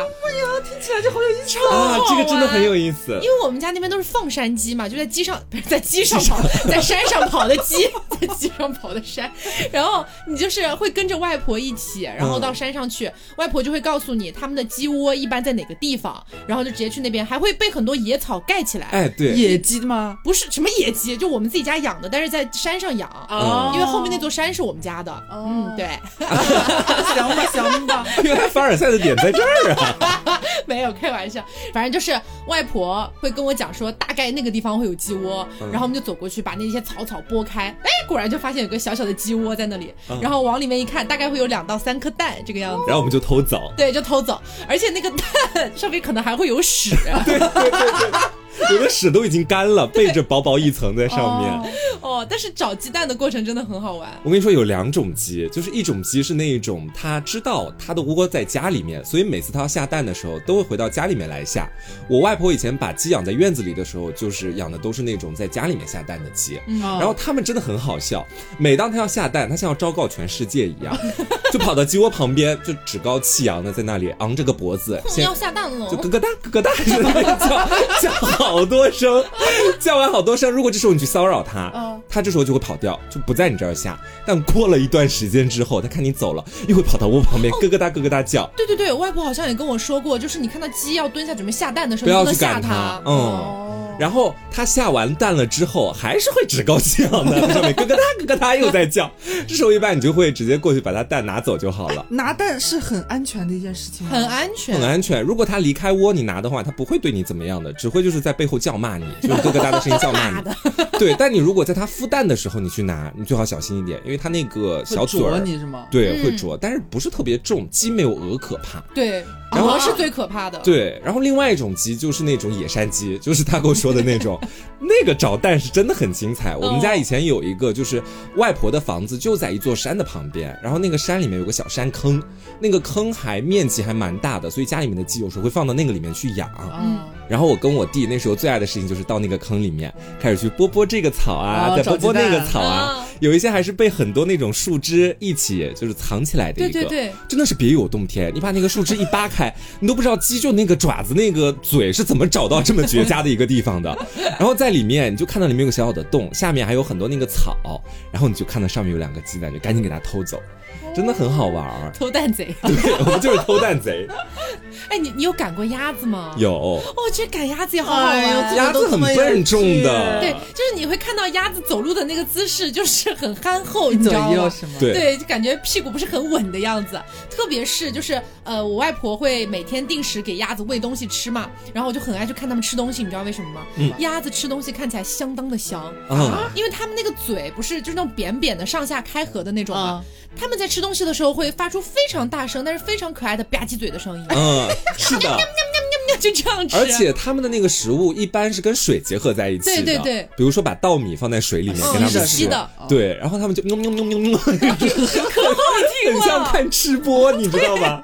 S3: 听起来就好有意思
S2: 啊，这个真的很有意思
S1: 因。为我们家那边都是放山鸡嘛，就在鸡上 不是在鸡上跑，在山上跑的鸡，在鸡上跑的山。然后你就是会跟着外婆一起，然后到山上去，外婆就会告诉你他们的鸡窝一般在哪个地方，然后就直接去那边，还会被很多野草盖起来。
S2: 哎，对，
S3: 野鸡吗？
S1: 不是什么野鸡，就我们自己家养的，但是在山上养。
S2: 哦
S1: 因为后面那座山是我们家的，嗯，对，
S3: 行吧行吧，
S2: 凡尔赛的点在这儿啊！
S1: 没有开玩笑，反正就是外婆会跟我讲说，大概那个地方会有鸡窝，
S2: 嗯。
S1: 然后我们就走过去，把那些草草拨开，哎，果然就发现有个小小的鸡窝在那里，
S2: 嗯。
S1: 然后往里面一看，大概会有两到三颗蛋这个样子。
S2: 然后我们就偷走。
S1: 对，就偷走，而且那个蛋上面可能还会有屎，
S2: 对对对对，有的屎都已经干了，背着薄薄一层在上面。
S1: 哦，但是找鸡蛋的过程真的很好玩。
S2: 我跟你说，有两种鸡，就是一种鸡是那一种，它知道它的窝在家里面，所以每次它要下蛋的时候，都会回到家里面来下。我外婆以前把鸡养在院子里的时候，就是养的都是那种在家里面下蛋的鸡。
S1: 嗯
S3: 然
S2: 然后它们真的很好笑，每当它要下蛋，它像要昭告全世界一样，就跑到鸡窝旁边，就趾高气扬的在那里昂着个脖子，先
S1: 要下蛋了
S2: 就，咯咯哒咯咯哒，就那里叫叫好多声，叫完好多声。如果这时候你去骚扰他，
S1: 嗯
S2: 它这时候就会跑掉，就不在你这儿下。但过了一段时间之后，他看你走了，又会跑到窝旁边咯咯哒咯咯哒叫。
S1: 对对对，外婆好像也跟我说过，就是你看到鸡要蹲下准备下蛋的时候，
S2: 不要
S1: 你不能
S2: 去赶它嗯
S1: 哦
S2: 然后它下完蛋了之后，还是会趾高气昂的，在 上面咯咯哒咯咯哒又在叫。这时候一般你就会直接过去把它蛋拿走就好了。
S3: 拿蛋是很安全的一件事情吗，
S1: 很安全，
S2: 很安全。如果它离开窝，你拿的话，它不会对你怎么样的，只会就是在背后叫骂你，就是咯咯哒的声音叫骂你。对，但你如果在它孵蛋的时候你去拿，你最好小心一点，因为它那个小嘴儿，
S3: 你是吗？
S2: 对，
S1: 嗯
S2: 会啄，但是不是特别重，鸡没有鹅可怕。
S1: 对，
S2: 然后
S1: 鹅是最可怕的。
S2: 对，然后另外一种鸡就是那种野山鸡，就是他跟我说的那种，那个找蛋是真的很精彩。我们家以前有一个，就是外婆的房子就在一座山的旁边，然后那个山里面有个小山坑，那个坑还面积还蛮大的，所以家里面的鸡有时候会放到那个里面去养。
S3: 嗯，
S2: 然后我跟我弟那时候最爱的事情就是到那个坑里面开始去拨拨这个草啊，
S3: 哦
S2: 再拨拨那个草啊
S1: 啊，
S2: 有一些还是被很多那种树枝一起就是藏起来的一个，
S1: 对对对，
S2: 真的是别有洞天。你把那个树枝一扒开，你都不知道鸡就那个爪子那个嘴是怎么找到这么绝佳的一个地方的。然后在里面你就看到里面有个小小的洞，下面还有很多那个草，然后你就看到上面有两个鸡蛋，就赶紧给它偷走。真的很好玩儿。
S1: 偷蛋贼。
S2: 对，我们就是偷蛋贼。
S1: 哎，你你有赶过鸭子吗？
S2: 有
S1: 哦，我觉得赶鸭子也好好玩。
S3: 哎
S2: 鸭子很笨重的，
S1: 对，就是你会看到鸭子走路的那个姿势，就是很憨厚，你知道吗？
S2: 对
S1: 对，就感觉屁股不是很稳的样子。特别是就是呃，我外婆会每天定时给鸭子喂东西吃嘛，然后我就很爱去看它们吃东西，你知道为什么吗？
S2: 嗯
S1: 鸭子吃东西看起来相当的香。
S2: 啊，
S1: 因为它们那个嘴不是就是那种扁扁的上下开合的那种嘛
S3: 啊，
S1: 它们在吃东西的时候会发出非常大声，但是非常可爱的吧唧嘴的声音，
S2: 嗯，是的。
S1: 就这样吃。
S2: 而且他们的那个食物一般是跟水结合在一起的，
S1: 对对对
S2: 比如说把稻米放在水里面
S1: 嗯
S2: 给他们吃，
S1: 的
S2: 对，然后他们就喵喵喵喵喵，可好
S1: 听了
S2: 很像看吃播，你知道吧？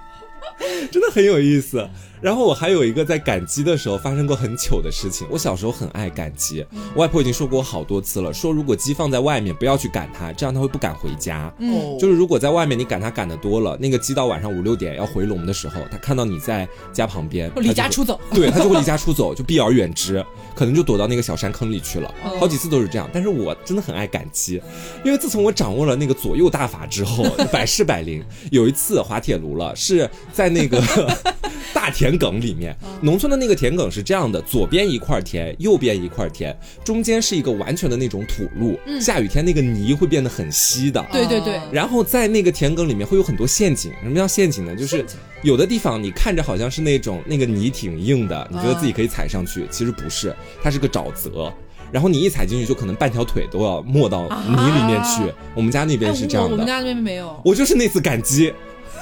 S2: 真的很有意思。然后我还有一个在赶鸡的时候发生过很糗的事情。我小时候很爱赶鸡，我外婆已经说过我好多次了，说如果鸡放在外面不要去赶它，这样它会不敢回家。
S3: 哦
S2: 就是如果在外面你赶它赶的多了，那个鸡到晚上五六点要回笼的时候，它看到你在家旁边，
S1: 离家出走。
S2: 对它就会离 家出走，就避而远之，可能就躲到那个小山坑里去了。
S1: 哦
S2: 好几次都是这样，但是我真的很爱赶鸡，因为自从我掌握了那个左右大法之后，百试百灵。有一次滑铁卢了，是在那个 大田埂里面，农村的那个田埂是这样的，左边一块田，右边一块田，中间是一个完全的那种土路，下雨天那个泥会变得很稀的。
S1: 对对对
S3: 啊
S2: 然后在那个田埂里面会有很多陷阱。什么叫陷阱呢？就是有的地方你看着好像是那种那个泥挺硬的，你觉得自己可以踩上去，其实不是，它是个沼泽。然后你一踩进去，就可能半条腿都要没到泥里面去。我们家那边
S1: 哎
S2: 是这样的。
S1: 我我们家那边没有。
S2: 我就是那次赶鸡，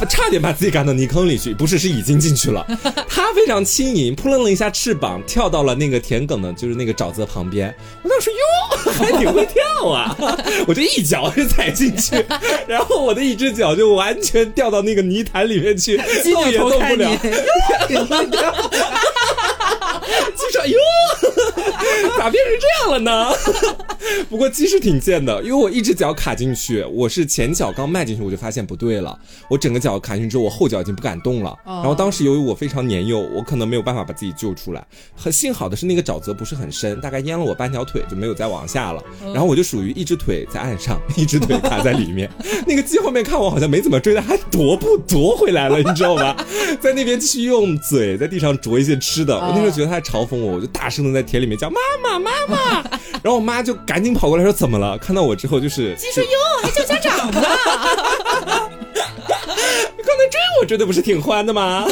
S2: 差点把自己赶到泥坑里去，不是，是已经进去了。它非常轻盈，扑棱了一下翅膀，跳到了那个田埂的，就是那个沼泽旁边。我当时哟，还挺会跳啊！我就一脚就踩进去，然后我的一只脚就完全掉到那个泥潭里面去，
S3: 鸡
S2: 动也动不了。，鸡说：“哟，咋变成这样了呢？” 不过鸡是挺贱的，因为我一只脚卡进去，我是前脚刚迈进去，我就发现不对了，我整个脚卡进去之后，我后脚已经不敢动了。然后当时由于我非常年幼，我可能没有办法把自己救出来。很幸好的是那个沼泽不是很深，大概淹了我半条腿，就没有再往下了。然后我就属于一只腿在岸上，一只腿卡在里面。那个鸡后面看我好像没怎么追它，还踱步踱回来了，你知道吗？在那边继续用嘴在地上啄一些吃的。时候觉得他在嘲讽我，我就大声的在田里面叫妈妈妈妈，然后我妈就赶紧跑过来说怎么了？看到我之后就 是
S1: 鸡说哟，还叫家长呢。
S2: 你刚才追我追的不是挺欢的吗？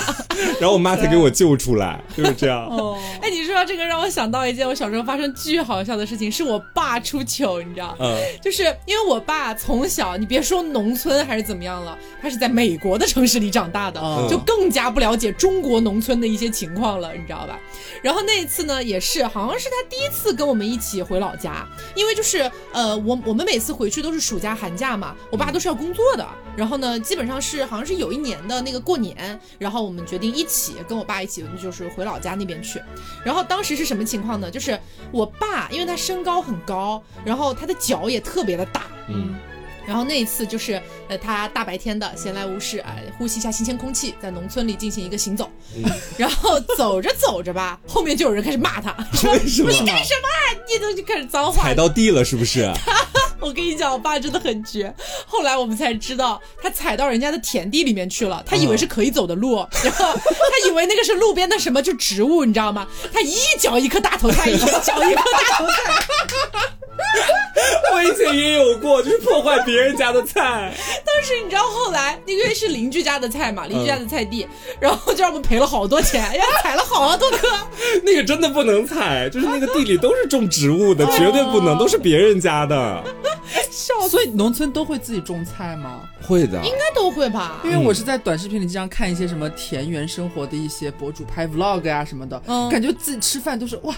S2: 然后我妈才给我救出来，就是这样。
S3: 哦，
S1: 哎，你说到这个，让我想到一件我小时候发生巨好笑的事情，是我爸出糗，你知道？
S2: 嗯，
S1: 就是因为我爸从小，你别说农村还是怎么样了，他是在美国的城市里长大的，
S3: 哦
S1: 就更加不了解中国农村的一些情况了，你知道吧？然后那一次呢，也是好像是他第一次跟我们一起回老家，因为就是呃，我我们每次回去都是暑假寒假嘛，我爸都是要工作的，然后呢，基本上是好像是有一年的那个过年，然后我们决定一起跟我爸一起就是回老家那边去，然后当时是什么情况呢？就是我爸因为他身高很高，然后他的脚也特别的大，
S2: 嗯。
S1: 然后那一次就是，呃，他大白天的闲来无事，哎、呼吸一下新鲜空气，在农村里进行一个行走，然后走着走着吧，后面就有人开始骂他，说
S2: 为什么？
S1: 干什么？你都就开始脏话
S2: 踩。到地了是不是？
S1: 我跟你讲，我爸真的很绝。后来我们才知道，他踩到人家的田地里面去了，他以为是可以走的路，然后他以为那个是路边的什么就植物，你知道吗？他一脚一颗大头菜，一脚一颗大头菜。
S2: 我以前也有过，就是破坏别人家的菜。
S1: 但是你知道后来，因为是邻居家的菜嘛，邻居家的菜地，然后就让我们赔了好多钱，呀，踩了好多颗。
S2: 那个真的不能踩，就是那个地里都是种植物的，绝对不能，都是别人家的。
S1: 笑
S3: 所以农村都会自己种菜吗？
S2: 会的，
S1: 应该都会吧
S3: 因？为我是在短视频里经常看一些什么田园生活的一些博主拍 vlog 啊什么的，
S1: 嗯
S3: 感觉自己吃饭都是哇。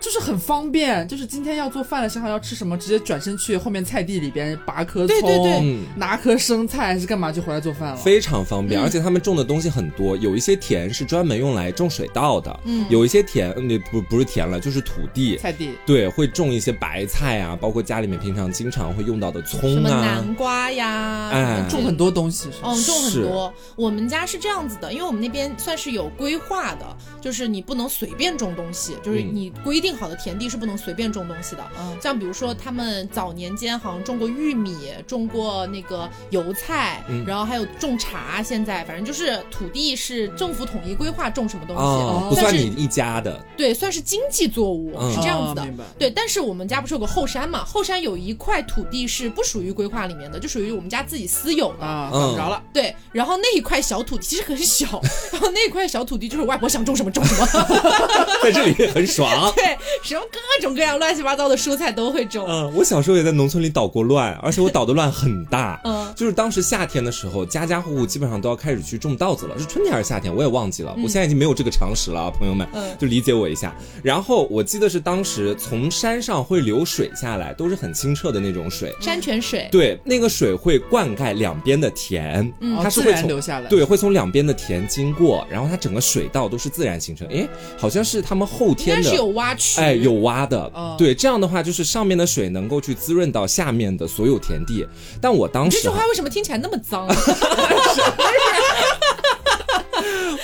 S3: 就是很方便，就是今天要做饭了，想好要吃什么，直接转身去后面菜地里边拔颗葱，
S1: 对对对。
S2: 嗯。
S3: 拿颗生菜还是干嘛就回来做饭了。
S2: 非常方便，而且他们种的东西很多，有一些田是专门用来种水稻的，
S1: 嗯。
S2: 有一些田，嗯，不不是田了，就是土地，
S3: 菜地。
S2: 对，会种一些白菜啊，包括家里面平常经常会用到的葱啊。
S1: 么南，瓜呀，
S2: 哎。
S3: 种很多东西是。吧？
S1: 嗯，种很多。我们家是这样子的，因为我们那边算是有规划的，就是你不能随便种东西，就是
S2: 嗯。
S1: 你规定定好的田地是不能随便种东西的。
S3: 嗯
S1: 像比如说，他们早年间好像种过玉米，种过那个油菜，
S2: 嗯
S1: 然后还有种茶。现在反正就是土地是政府统一规划种什么东西，
S2: 哦，不
S1: 算
S2: 你一家的，
S1: 对，算是经济作物，
S2: 嗯
S1: 是这样子的。
S3: 哦
S1: 对，但是我们家不是有个后山嘛？后山有一块土地是不属于规划里面的，就属于我们家自己私有的。
S3: 啊，
S2: 嗯
S3: 管不着了。
S1: 对，然后那一块小土地其实很小，然后那一块小土地就是外婆想种什么种什么，
S2: 在这里很爽。
S1: 对，什么各种各样乱七八糟的蔬菜都会种。
S2: 嗯，我小时候也在农村里捣过乱，而且我捣的乱很大。
S1: 嗯
S2: 就是当时夏天的时候，家家户户基本上都要开始去种稻子了，是春天还是夏天，我也忘记了。我现在已经没有这个常识了啊，朋友们，
S1: 嗯
S2: 就理解我一下。然后我记得是当时从山上会流水下来，都是很清澈的那种水。
S1: 山泉水，
S2: 对，那个水会灌溉两边的田，它是会从
S3: 然流下来。
S2: 对，会从两边的田经过，然后它整个水道都是自然形成。诶，好像是他们后天的
S1: 该是有挖渠，
S2: 哎，有挖的，
S3: 哦
S2: 对，这样的话就是上面的水能够去滋润到下面的所有田地。但我当时
S1: 这句话为什么听起来那么脏？啊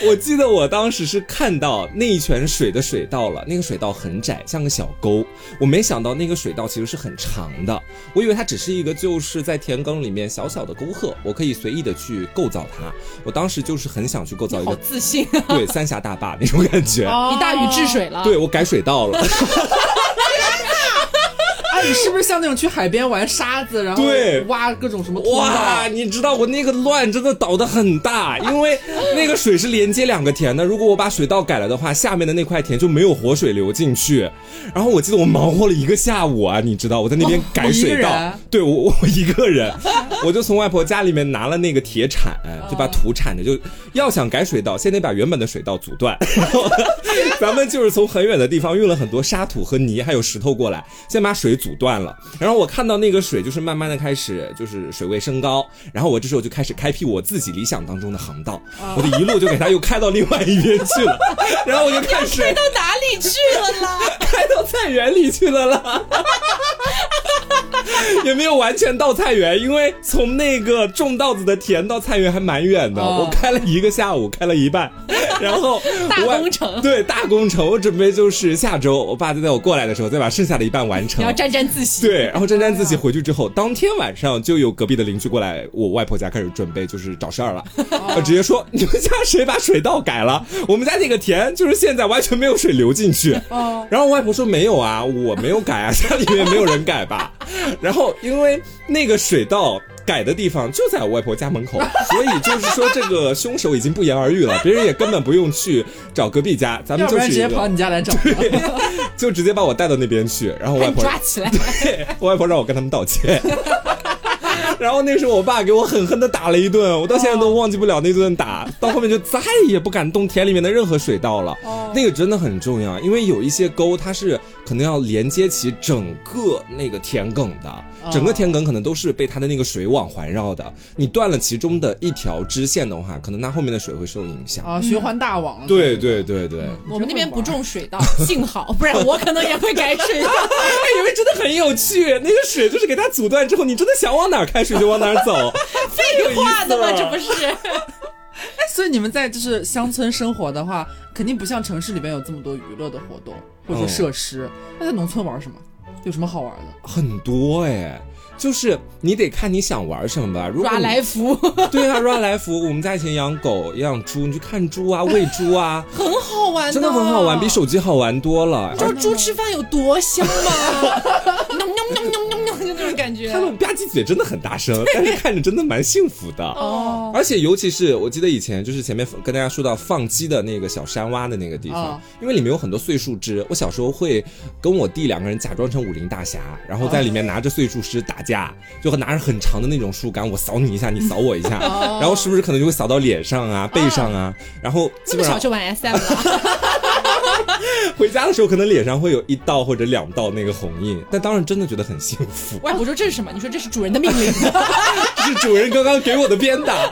S2: 我记得我当时是看到那一泉水的水道了，那个水道很窄，像个小沟。我没想到那个水道其实是很长的，我以为它只是一个就是在田埂里面小小的沟壑，我可以随意的去构造它。我当时就是很想去构造一
S1: 好
S2: 个
S1: 自信啊！
S2: 对三峡大坝那种感觉。
S3: 哦
S1: 一大禹治水了，
S2: 对，我改水道了，
S3: 哎，你是不是像那种去海边玩沙子，然后
S2: 对
S3: 挖各种什么
S2: 哇，你知道我那个乱真的倒的很大，因为 那个水是连接两个田的。如果我把水道改了的话，下面的那块田就没有活水流进去。然后我记得我忙活了一个下午啊，你知道我在那边改水道，对我我我一个人，我就从外婆家里面拿了那个铁铲，就把土铲的，就要想改水道，先得把原本的水道阻断。然后咱们就是从很远的地方运了很多沙土和泥还有石头过来，先把水阻断了。然后我看到那个水就是慢慢的开始就是水位升高，然后我这时候就开始开辟我自己理想当中的航道，我的一路就给它又开到另外一边去了，然后我就开始开
S1: 到哪里去了啦？
S2: 开到菜园里去了啦。也没有完全到菜园，因为从那个种稻子的田到菜园还蛮远的。
S3: 哦
S2: 我开了一个下午，开了一半，然后
S1: 大工程
S2: 对大工程，我准备就是下周我爸就在我过来的时候再把剩下的一半完成
S1: 你要。沾沾自喜。
S2: 对，然后沾沾自喜回去之后，当天晚上就有隔壁的邻居过来，我外婆家开始准备就是找事儿了，我直接说 你们家谁把水道改了？我们家那个田就是现在完全没有水流进去。
S3: 哦，
S2: 然后我外婆说没有啊，我没有改啊，家里面没有人改吧。然后因为那个水道。改的地方就在我外婆家门口，所以就是说这个凶手已经不言而喻了，别人也根本不用去找隔壁家，咱们就是
S3: 直接跑你家来找 对。
S2: 就直接把我带到那边去，然后我外婆
S1: 抓起来，
S2: 对我外婆让我跟他们道歉。然后那时候我爸给我狠狠的打了一顿，我到现在都忘记不了那顿打。到后面就再也不敢动田里面的任何水稻了。那个真的很重要，因为有一些沟它是可能要连接起整个那个田埂的，整个田埂可能都是被它的那个水网环绕的。你断了其中的一条支线的话，可能它后面的水会受影响。
S3: 啊，循环大网。
S2: 对对对对，
S1: 我们那边不种水稻，幸好，不然我可能也会改水稻。
S2: 因为真的很有趣，那个水就是给它阻断之后，你真的想往哪儿开水就往哪儿走，
S1: 废话的嘛，这不是？
S3: 哎，所以你们在就是乡村生活的话，肯定不像城市里边有这么多娱乐的活动或者说设施。那在农村玩什么？有什么好玩的？
S2: 很多哎。就是你得看你想玩什么吧。如果
S1: 抓
S2: 你
S1: 来福
S2: 对啊，抓来福。我们家以前养狗养猪，你去看猪啊，喂猪啊，
S1: 很好玩，
S2: 真的很好玩，比手机好玩多了。
S1: 你知道猪吃饭有多香吗？就那种感觉
S2: 它。们吧唧嘴真的很大声，但是看着真的蛮幸福的。
S1: 哦，
S2: 而且尤其是我记得以前就是前面跟大家说到放鸡的那个小山洼的那个地方，
S3: 哦
S2: 因为里面有很多碎树枝，我小时候会跟我弟两个人假装成武林大侠，然后在里面拿着碎树枝打架，就会拿着很长的那种树干，我扫你一下，你扫我一下，
S1: 哦
S2: 然后时不时可能就会扫到脸上啊、背上啊，然后基本上
S1: 小就玩 SM 了，
S2: 回家的时候可能脸上会有一道或者两道那个红印，但当时真的觉得很幸福，
S1: 外婆说这是什么？你说这是主人的命令。
S2: 这 是主人刚刚给我的鞭打。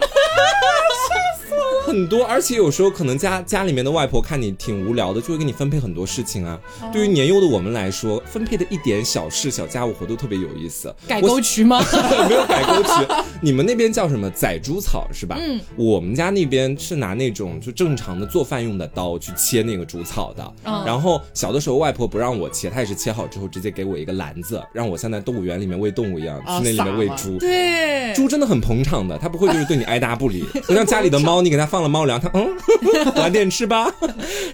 S2: 很多，而且有时候可能家家里面的外婆看你挺无聊的，就会给你分配很多事情啊。对于年幼的我们来说，分配的一点小事、小家务活都特别有意思。
S1: 改
S2: 我
S1: 沟渠吗？
S2: 没有改沟渠，你们那边叫什么宰猪草是吧？
S1: 嗯，
S2: 我们家那边是拿那种就正常的做饭用的刀去切那个猪草的。
S1: 嗯
S2: 然后小的时候外婆不让我切，她也是切好之后直接给我一个篮子，让我像在动物园里面喂动物一样
S3: 啊
S2: 去那里面喂猪。
S1: 对，
S2: 猪真的很捧场的，它不会就是对你爱答不理，就像家里的猫，你给它放了猫粮，它嗯，晚点吃吧。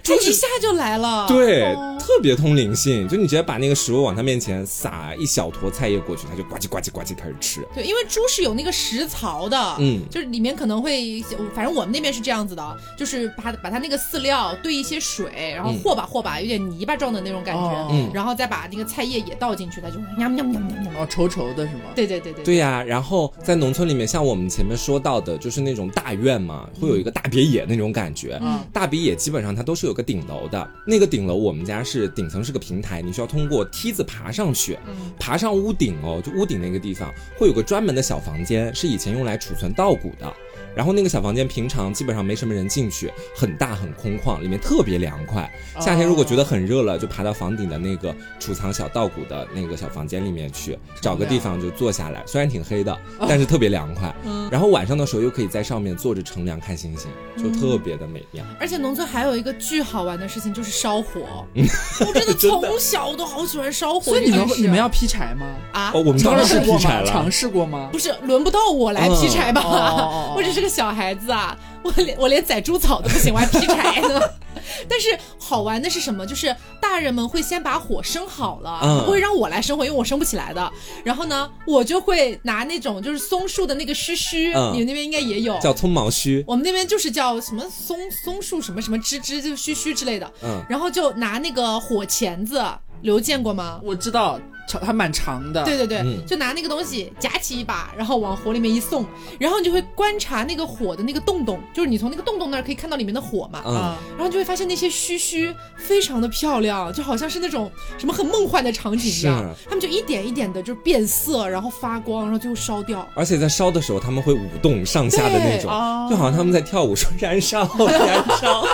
S1: 它一下就来了。
S2: 对，
S1: 哦
S2: 特别通灵性，就你直接把那个食物往它面前撒一小坨菜叶过去，它就呱唧呱唧呱唧开始吃。
S1: 对，因为猪是有那个食槽的，
S2: 嗯
S1: 就是里面可能会，反正我们那边是这样子的，就是把把它那个饲料兑一些水，然后
S2: 嗯
S1: 和吧和吧，有点泥巴状的那种感觉，
S3: 哦
S2: 嗯
S1: 然后再把那个菜叶也倒进去，它就喵喵喵喵喵。
S3: 哦，稠稠的是吗？
S1: 对对对对
S2: 对呀、然后在农村里面，像我们前面说到的，就是那种大院嘛，会有一个大别野那种感觉。
S3: 嗯
S2: 大别野基本上它都是有个顶楼的，那个顶楼我们家是顶层是个平台，你需要通过梯子爬上去，
S1: 嗯
S2: 爬上屋顶哦，就屋顶那个地方会有个专门的小房间，是以前用来储存稻谷的。然后那个小房间平常基本上没什么人进去，很大很空旷，里面特别凉快。夏天如果觉得很热了，就爬到房顶的那个储藏小稻谷的那个小房间里面去，找个地方就坐下来。虽然挺黑的，但是特别凉快。然后晚上的时候又可以在上面坐着乘凉看星星，就特别的美妙。
S1: 而且农村还有一个巨好玩的事情，就是烧火。我真的从小都好喜欢烧火。
S3: 所以你们要劈柴吗？
S1: 啊
S2: 哦，？我们当然是
S3: 尝试过
S2: 劈柴
S3: 吗？尝。试过吗？
S1: 不是轮不到我来劈柴吧？我只是个小孩子啊，我连我连宰猪草都不行，我还劈柴呢。但是好玩的是什么？就是大人们会先把火生好了，
S2: 嗯
S1: 不会让我来生火，因为我生不起来的。然后呢，我就会拿那种就是松树的那个须须，
S2: 嗯
S1: 你们那边应该也有。
S2: 叫葱毛须，
S1: 我们那边就是叫什么松松树什么什么枝枝，就须须之类的。
S2: 嗯，
S1: 然后就拿那个火钳子，刘见过吗？
S3: 我知道，长还蛮长的。
S1: 对对对，
S2: 嗯。
S1: 就拿那个东西夹起一把，然后往火里面一送，然后你就会观察那个火的那个洞洞，就是你从那个洞洞那儿可以看到里面的火嘛，
S2: 嗯，
S3: 啊，
S1: 然后你就会发现那些须须非常的漂亮，就好像是那种什么很梦幻的场景一样。
S2: 是，
S1: 它们就一点一点的就变色，然后发光，然后最后烧掉。
S2: 而且在烧的时候他们会舞动上下的那种，
S3: 哦。
S2: 就好像他们在跳舞，说燃烧，燃烧，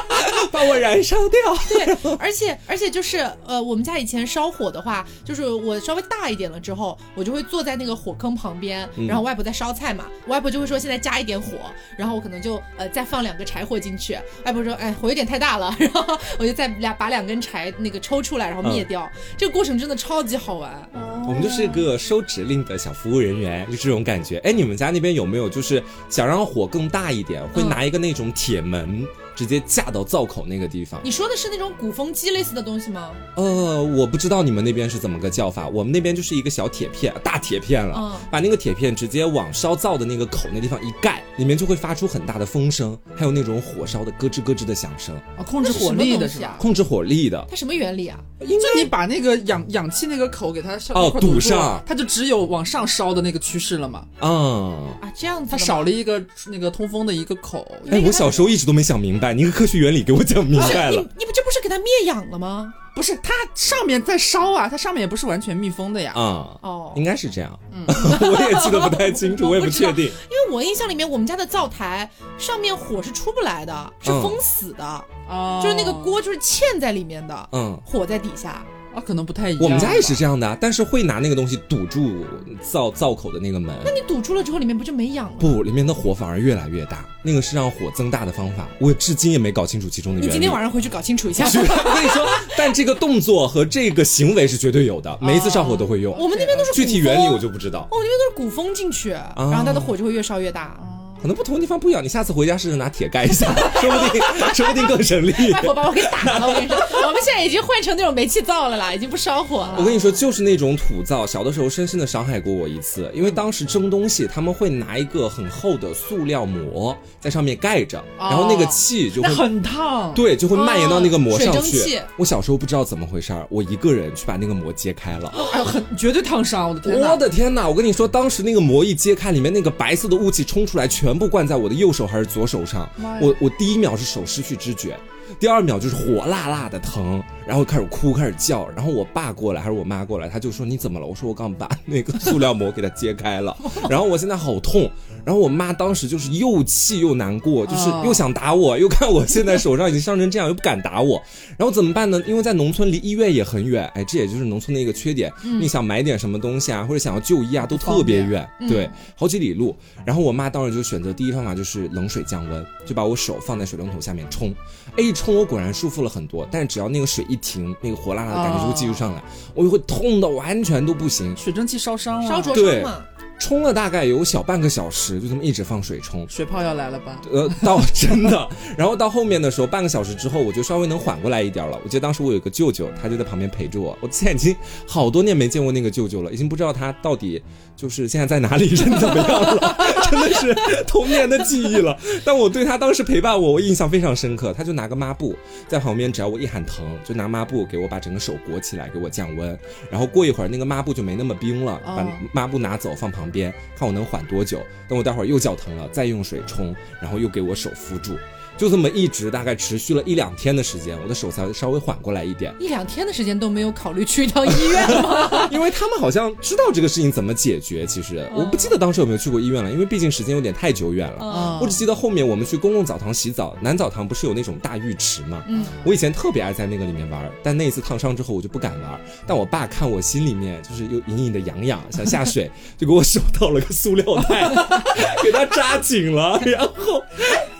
S2: 把我燃烧掉。
S1: 对，而且而且就是呃，我们家以前烧火的话，就是我稍微大一点了之后，我就会坐在那个火坑旁边，
S2: 嗯
S1: 然后外婆在烧菜嘛，外婆就会说现在加一点火，然后我可能就呃再放两个柴火进去，外婆说哎火有点太大了，然后我就再两把两根柴那个抽出来，然后灭掉，这个过程真的超级好玩。
S2: 我们就是一个收指令的小服务人员，就这种感觉。哎，你们家那边有没有就是想让火更大一点，会
S1: 嗯
S2: 拿一个那种铁门直接架到灶口那个地方？
S1: 你说的是那种鼓风机类似的东西吗？
S2: 呃，我不知道你们那边是怎么个叫法，我们那边就是一个小铁片，大铁片了，
S1: 嗯
S2: 把那个铁片直接往烧灶的那个口那地方一盖，里面就会发出很大的风声，还有那种火烧的咯吱咯吱的响声，
S3: 啊，控制火力的是吧？
S2: 控制火力的。
S1: 它什么原理啊？
S3: 就你把那个氧氧气那个口给它烧
S2: 哦堵上
S3: 它就只有往上烧的那个趋势了嘛。
S2: 嗯，
S1: 啊，这样子
S3: 它少了一个那个通风的一个口。
S2: 哎，我小时候一直都没想明白，你一个科学原理给我讲明白
S1: 你
S2: 了。
S1: 你不这不是给它灭氧了吗？
S3: 不是，它上面在烧啊，它上面也不是完全密封的呀。
S2: 啊、
S1: 哦
S2: 应该是这样。嗯 我也记得不太清楚，我也不确定。
S1: 因为我印象里面，我们家的灶台上面火是出不来的，是
S2: 嗯
S1: 封死的，
S3: 哦
S1: 就是那个锅就是嵌在里面的，
S2: 嗯，
S1: 火在底下。
S3: 啊，可能不太一样。
S2: 我们家也是。这样的，但是会拿那个东西堵住灶灶口的那个门。
S1: 那你堵住了之后，里面不就没氧了？
S2: 不，里面的火反而越来越大，那个是让火增大的方法，我至今也没搞清楚其中的原理。
S1: 你今天晚上回去搞清楚一下。
S2: 是，我跟你说，但这个动作和这个行为是绝对有的，每一次上火都会用。
S1: 我们那边都是
S2: 具体原理我就不知道，
S1: 哦，我那边都是鼓风进去，然后它的火就会越烧越大。
S2: 可能不同的地方不一样。你下次回家试试拿铁盖一下，说不定说不定更省力。
S1: 外婆把我给打了，我跟你说，我们现在已经换成那种煤气灶了啦，已经不烧火了。
S2: 我跟你说，就是那种土灶，小的时候深深的伤害过我一次。因为当时蒸东西，他们会拿一个很厚的塑料膜在上面盖着，然后那个气就会。
S3: 那很烫。
S2: 对，就会蔓延到那个膜上去。我小时候不知道怎么回事儿，我一个人去把那个膜揭开了。
S3: 哎呦，很绝对烫伤，我的天哪！
S2: 我的天哪！我跟你说，当时那个膜一揭开，里面那个白色的雾气冲出来，全部灌在我的右手还是左手上。我我第一秒是手失去知觉，第二秒就是火辣辣的疼，然后开始哭，开始叫，然后我爸过来还是我妈过来，他就说你怎么了？我说我刚把那个塑料膜给它揭开了，然后我现在好痛。然后我妈当时就是又气又难过，就是
S3: 哦
S2: 又想打我，又看我现在手上已经伤成这样，又不敢打我，然后怎么办呢？因为在农村离医院也很远，哎，这也就是农村的一个缺点。你想买点什么东西啊，或者想要就医啊，都特别远，对，好几里路。然后我妈当时就选择第一方法就是冷水降温，就把我手放在水龙头下面冲，哎，一冲我果然舒服了很多，但是只要那个水一停，那个火辣辣的感觉就会继续上来，我就会痛的完全都不行。
S3: 水蒸气烧伤了，
S1: 烧灼
S2: 对
S1: 伤嘛，
S2: 冲了大概有小半个小时，就这么一直放水冲。
S3: 水泡要来了吧？
S2: 呃，到 真的，然后到后面的时候，半个小时之后，我就稍微能缓过来一点了。我记得当时我有个舅舅，他就在旁边陪着我。我现在已经好多年没见过那个舅舅了，已经不知道他到底就是现在在哪里，人怎么样了，真的是童年的记忆了。但我对他当时陪伴我，我印象非常深刻。他就拿个抹布在旁边，只要我一喊疼，就拿抹布给我把整个手裹起来，给我降温。然后过一会儿，那个抹布就没那么冰了，把
S3: 哦
S2: 抹布拿走放旁旁边，看我能缓多久。等我待会儿又脚疼了，再用水冲，然后又给我手敷住，就这么一直大概持续了一两天的时间，我的手才稍微缓过来一点。
S1: 一两天的时间都没有考虑去一趟医院吗？
S2: 因为他们好像知道这个事情怎么解决，其实我不记得当时有没有去过医院了，因为毕竟时间有点太久远了。
S1: 嗯
S2: 我只记得后面我们去公共澡堂洗澡，男澡堂不是有那种大浴池吗？
S1: 嗯，
S2: 我以前特别爱在那个里面玩，但那一次烫伤之后我就不敢玩。但我爸看我心里面就是有隐隐的痒痒，想下水，就给我手套了个塑料袋，给它扎紧了，然后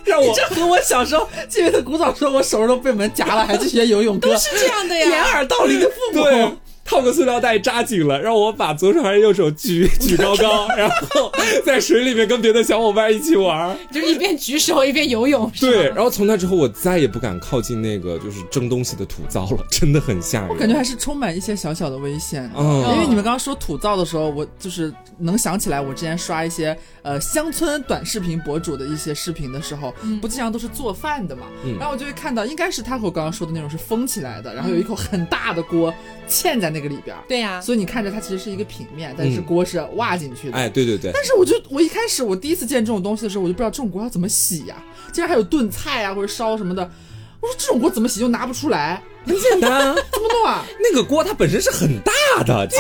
S2: 让我
S3: 这和我小时候记得古早说我手上都被门夹了，还去学游泳都，
S1: 是这样的呀。
S3: 掩耳盗铃的父母。
S2: 对。套个塑料袋扎紧了，让我把左手还是右手举 举高高，然后在水里面跟别的小伙伴一起玩。
S1: 就是一边举手一边游泳，
S2: 对，然后从那之后我再也不敢靠近那个就是蒸东西的土灶了，真的很吓人。
S3: 我感觉还是充满一些小小的危险的。
S2: 嗯
S3: 因为你们刚刚说土灶的时候，我就是能想起来，我之前刷一些呃乡村短视频博主的一些视频的时候，不经常都是做饭的嘛，
S2: 嗯
S3: 然后我就会看到，应该是他和我刚刚说的那种是封起来的，然后有一口很大的锅嵌在那个里边儿，
S1: 对呀，
S3: 所以你看着它其实是一个平面，但是锅是挖进去的。
S2: 哎，对对对，
S3: 但是我就我一开始我第一次见这种东西的时候，我就不知道这种锅要怎么洗呀、竟然还有炖菜啊或者烧什么的。我说这种锅怎么洗又拿不出来，
S2: 很简单。
S3: 怎么弄啊？
S2: 那个锅它本身是很大的，姐，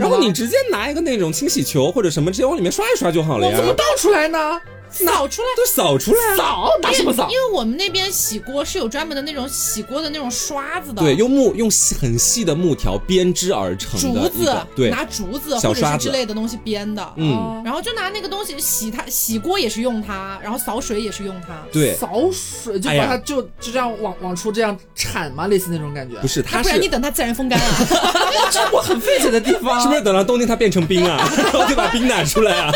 S2: 然后你直接拿一个那种清洗球或者什么，直接往里面刷一刷就好了呀
S3: 我怎。么倒出来呢？
S1: 扫出来。
S2: 都扫出来啊。
S3: 扫打什么扫？
S1: 因为我们那边洗锅是有专门的那种洗锅的那种刷子的，
S2: 对，用木用细很细的木条编织而成
S1: 竹子，，
S2: 对，
S1: 拿竹子或者是
S2: 小刷子
S1: 之类的东西编的，
S2: 嗯，
S1: 然后就拿那个东西洗它，洗锅也是用它，然后扫水也是用它。
S2: 对，
S3: 扫水就把它就就这样往往出这样铲嘛，类似那种感觉。
S2: 不是，它是
S1: 不然你等它自然风干啊。
S3: 这是我很费解的地方。
S2: 是不是等到冬天它变成冰啊，然后就把冰拿出来啊？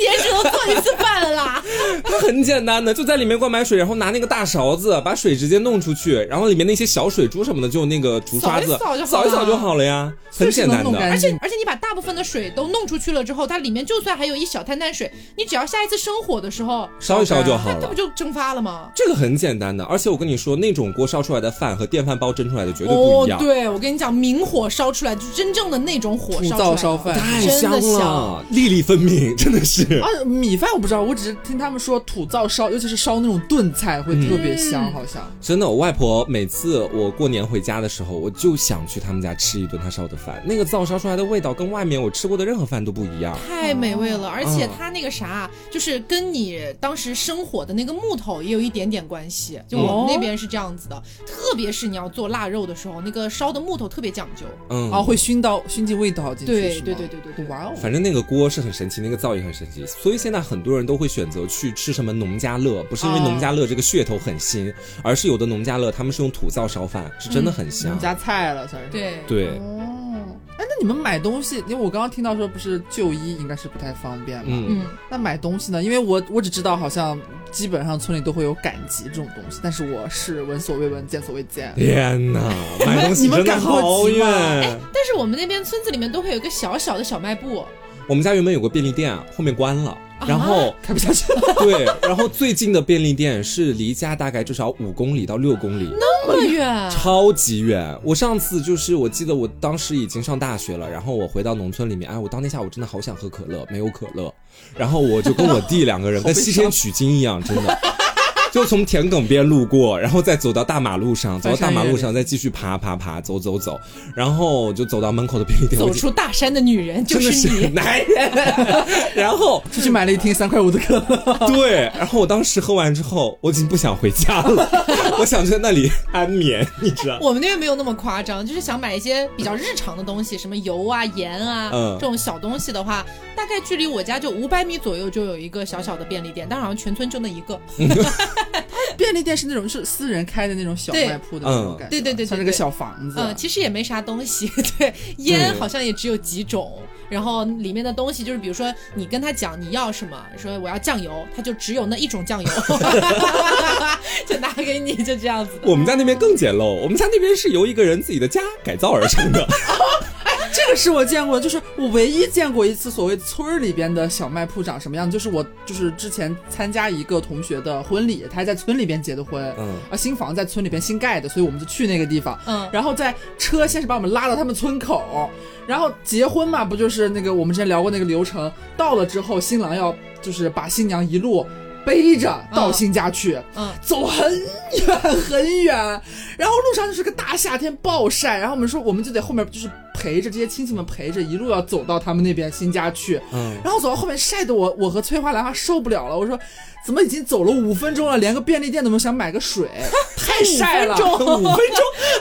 S1: 一年只能做一次饭了啦。
S2: 它很简单的，就在里面灌满水，然后拿那个大勺子把水直接弄出去，然后里面那些小水珠什么的，就那个竹刷子
S1: 扫一扫就好了
S2: 扫一扫就好了呀，很简单的。
S1: 而且而且你把大部分的水都弄出去了之后，它里面就算还有一小滩滩水，你只要下一次生火的时候
S2: 烧一烧就好了
S1: 它不。就蒸发了吗？
S2: 这个很简单的，而且我跟你说，那种锅烧出来的饭和电饭煲蒸出来的绝对不
S1: 哦
S2: 一样，，
S1: 对，我跟你讲，明火烧出来就是真正的那种火烧出来的
S3: 灶烧饭
S2: 太香了，粒粒分明，真的是。
S3: 啊，米饭我不知道，我只是听他们说土灶烧，尤其是烧那种炖菜会特别香，
S1: 嗯
S3: 好像。
S2: 真的，我外婆每次我过年回家的时候，我就想去他们家吃一顿她烧的饭。那个灶烧出来的味道跟外面我吃过的任何饭都不一样。
S1: 太美味了，而且
S2: 嗯
S1: 它那个啥，就是跟你当时生火的那个木头也有一点点关系。就我们那边是这样子的，特别是你要做腊肉的时候，那个烧的木头特别讲究。
S2: 嗯，
S3: 哦，会熏到熏进味道进去，
S1: 对对对对对对
S3: 哇哦！
S2: 反正那个锅是很神奇，那个灶也很神奇，所以现在很多人都会选择去吃什么农家乐，不是因为
S3: 哦
S2: 农家乐这个噱头很新，而是有的农家乐他们是用土灶烧饭，是真的很香。
S3: 农家菜了算是。
S1: 对
S2: 对，
S3: 哦，哎，那你们买东西，因为我刚刚听到说不是就医应该是不太方便嘛，
S2: 嗯，
S1: 嗯，
S3: 那买东西呢？因为我我只知道好像基本上村里都会有赶集这种东西，但是我是闻所未闻、见所未见。
S2: 天哪，买东西
S3: 你们
S2: 真的好远。哎。
S1: 但是我们那边村子里面都会有一个小小的小卖部，
S2: 我们家原本有个便利店，后面关了，然后
S3: 开不下去了，
S2: 对，然后最近的便利店是离家大概至少五公里到六公里。
S1: 那么远，
S2: 超级远！我上次就是，我记得我当时已经上大学了，然后我回到农村里面，哎，我当天下午真的好想喝可乐，没有可乐，然后我就跟我弟两个人 跟西天取经一样，真的，就从田埂边路过，然后再走到大马路上，走到大马路上再继续爬爬爬，走走走，然后就走到门口的便利店，
S1: 走出大山的女人就
S2: 是你是
S1: 你。
S2: 男人，然后
S3: 出去买了一听三块五的可乐，
S2: 对，然后我当时喝完之后，我已经不想回家了，我想在那里 安眠，你知道。
S1: 我们那边没有那么夸张，就是想买一些比较日常的东西，什么油啊、盐啊、
S2: 嗯
S1: 这种小东西的话，大概距离我家就五百米左右就有一个小小的便利店，但好像全村就那一个。
S3: 便利店是那种是私人开的那种小
S1: 对
S3: 卖铺的那种
S2: 嗯
S3: 感觉，
S1: 对对对对对
S3: 像那个小房子。
S1: 嗯，其实也没啥东西，对，烟好像也只有几种，然后里面的东西就是，比如说你跟他讲你要什么，说我要酱油，他就只有那一种酱油，就拿给你，就这样子。
S2: 我们家那边更简陋，我们家那边是由一个人自己的家改造而成的。
S3: 这个是我见过，就是我唯一见过一次所谓村儿里边的小卖铺长什么样，就是我就是之前参加一个同学的婚礼，他还在村里边结的婚，
S2: 嗯。
S3: 啊新房在村里边新盖的，所以我们就去那个地方，
S1: 嗯。
S3: 然后在车先是把我们拉到他们村口，然后结婚嘛，不就是那个我们之前聊过那个流程，到了之后新郎要就是把新娘一路背着到新家去，
S1: 嗯。
S3: 走很远很远，然后路上就是个大夏天暴晒，然后我们说我们就在后面就是陪着这些亲戚们陪着一路要走到他们那边新家去，
S2: 嗯，
S3: 然后走到后面晒得我我和翠花兰花受不了了，我说怎么已经走了五分钟了，连个便利店都没有，想买个水，太晒了，
S2: 五分钟，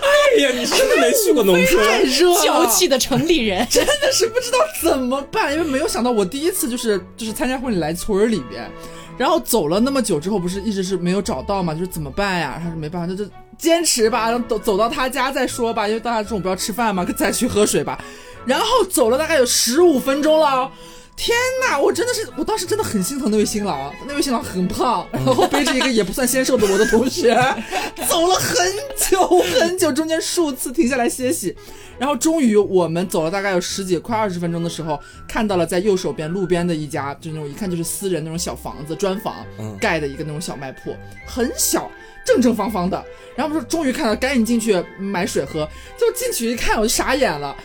S2: 哎呀，你是真的没去过农
S3: 太
S2: 村。
S3: 热了，
S1: 娇气的城里人，
S3: 真的是不知道怎么办，因为没有想到我第一次就是就是参加婚礼来村里边，然后走了那么久之后，不是一直是没有找到嘛，就是怎么办呀？他说没办法，那就坚持吧，然后走走到他家再说吧，因为大家中午不要吃饭嘛，再去喝水吧。然后走了大概有十五分钟了。天呐，我真的是，我当时真的很心疼那位新郎，那位新郎很胖，然后背着一个也不算纤瘦的我的同学，走了很久很久，中间数次停下来歇息，然后终于我们走了大概有十几快二十分钟的时候，看到了在右手边路边的一家，就那种一看就是私人那种小房子砖房
S2: 嗯
S3: 盖的一个那种小卖铺，很小。正正方方的，然后我们说终于看到，赶紧进去买水喝。就进去一看，我就傻眼了。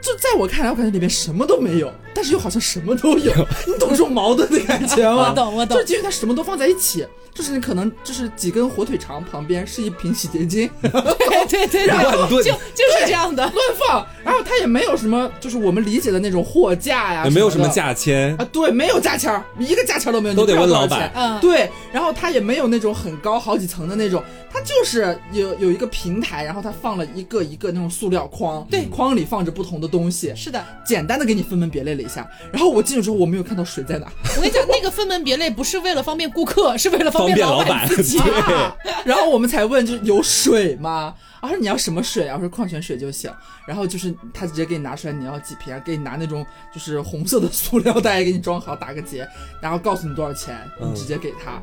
S3: 就在我看来，我感觉里面什么都没有，但是又好像什么都有，你懂这种矛盾的感觉吗？
S1: 我懂我懂。
S3: 就是因为它什么都放在一起，就是你可能就是几根火腿肠旁边是一瓶洗洁精，
S1: 对对对
S2: 乱炖，
S1: 就就是这样的。
S3: 乱放，然后它也没有什么，就是我们理解的那种货架呀，
S2: 也没有什么价签，
S3: 啊，对，没有价签，一个价签都没有，
S2: 都得问老板。
S1: 嗯，
S3: 对，然后它也没有那种很高好几层的那种，它就是有有一个平台，然后它放了一个一个那种塑料筐，
S1: 对
S3: 筐里放着不同的东西，
S1: 是的，
S3: 简单的给你分门别类了一下。然后我进去之后，我没有看到水在哪，
S1: 我跟你讲，那个分门别类不是为了方便顾客，是为了
S2: 方
S1: 便老
S2: 板。
S1: 自己。
S2: 对，
S3: 然后我们才问，就是有水吗？啊，说你要什么水啊？我说矿泉水就行。然后就是他直接给你拿出来，你要几瓶啊？给你拿那种就是红色的塑料袋给你装好，打个结，然后告诉你多少钱，
S2: 嗯
S3: 你直接给他。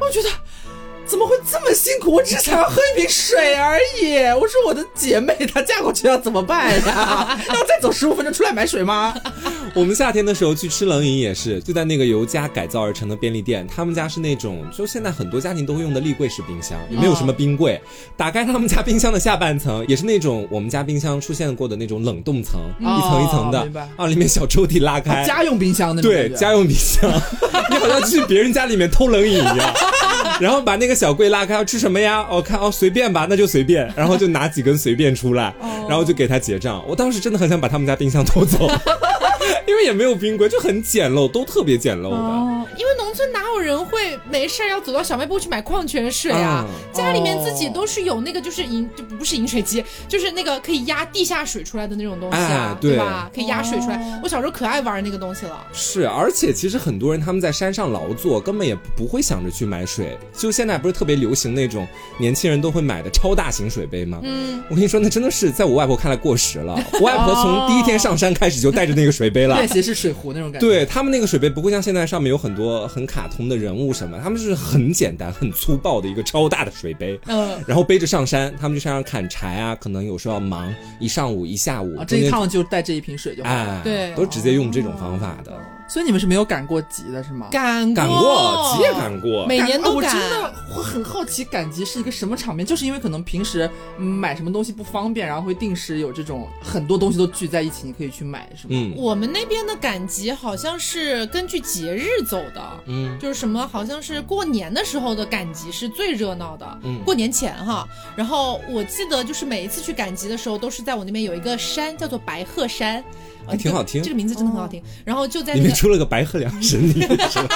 S3: 我觉得怎么会这么辛苦？我只想要喝一瓶水而已。我说我的姐妹她嫁过去要怎么办呀？要再走十五分钟出来买水吗？
S2: 我们夏天的时候去吃冷饮也是，就在那个由家改造而成的便利店，他们家是那种就现在很多家庭都会用的立柜式冰箱，也没有什么冰柜。打开他们家冰箱的下半层，也是那种我们家冰箱出现过的那种冷冻层，
S3: 哦
S2: 一层一层的啊，里面小抽屉拉开，
S3: 家用冰箱那种
S2: 对家用冰箱，你好像去别人家里面偷冷饮一样。然后把那个小柜拉开，要吃什么呀？我、看哦，随便吧，那就随便。然后就拿几根随便出来，然后就给他结账。我当时真的很想把他们家冰箱偷走，因为也没有冰柜，就很简陋，都特别简陋的。
S3: 哦，
S1: 因为农村哪有人会没事儿要走到小卖部去买矿泉水啊？
S2: 嗯
S1: 家里面自己都是有那个就是饮就不是饮水机，就是那个可以压地下水出来的那种东西啊，
S2: 哎对
S1: 吧？可以压水出来。
S3: 哦
S1: 我小时候可爱玩那个东西了。
S2: 是，而且其实很多人他们在山上劳作，根本也不会想着去买水。就现在不是特别流行那种年轻人都会买的超大型水杯吗？
S1: 嗯，
S2: 我跟你说，那真的是在我外婆看来过时了。我外婆从第一天上山开始就带着那个水杯了。
S3: 便携式水壶那种感觉。
S2: 对他们那个水杯不会像现在上面有很多很卡通的人物什么，他们就是很简单、很粗暴的一个超大的水杯，
S1: 嗯，
S2: 然后背着上山，他们去山上砍柴啊，可能有时候要忙一上午一下午，
S3: 啊，这一趟就带这一瓶水就好了。
S2: 哎，
S1: 对
S2: 都直接用这种方法的。
S3: 所以你们是没有赶过集的是吗？
S1: 赶
S2: 赶过，集也赶过，
S1: 每年都
S3: 赶我真
S1: 赶。
S3: 的我很好奇赶集是一个什么场面，就是因为可能平时嗯买什么东西不方便，然后会定时有这种很多东西都聚在一起，你可以去买，是吗？
S2: 嗯
S1: 我们那边的赶集好像是根据节日走的，
S2: 嗯
S1: 就是什么好像是过年的时候的赶集是最热闹的，
S2: 嗯
S1: 过年前哈。然后我记得就是每一次去赶集的时候，都是在我那边有一个山叫做白鹤山，呃
S2: 还挺好听
S1: 这个名字真的很好听。然后就在
S2: 里
S1: 那个
S2: 面出了个白鹤梁神女？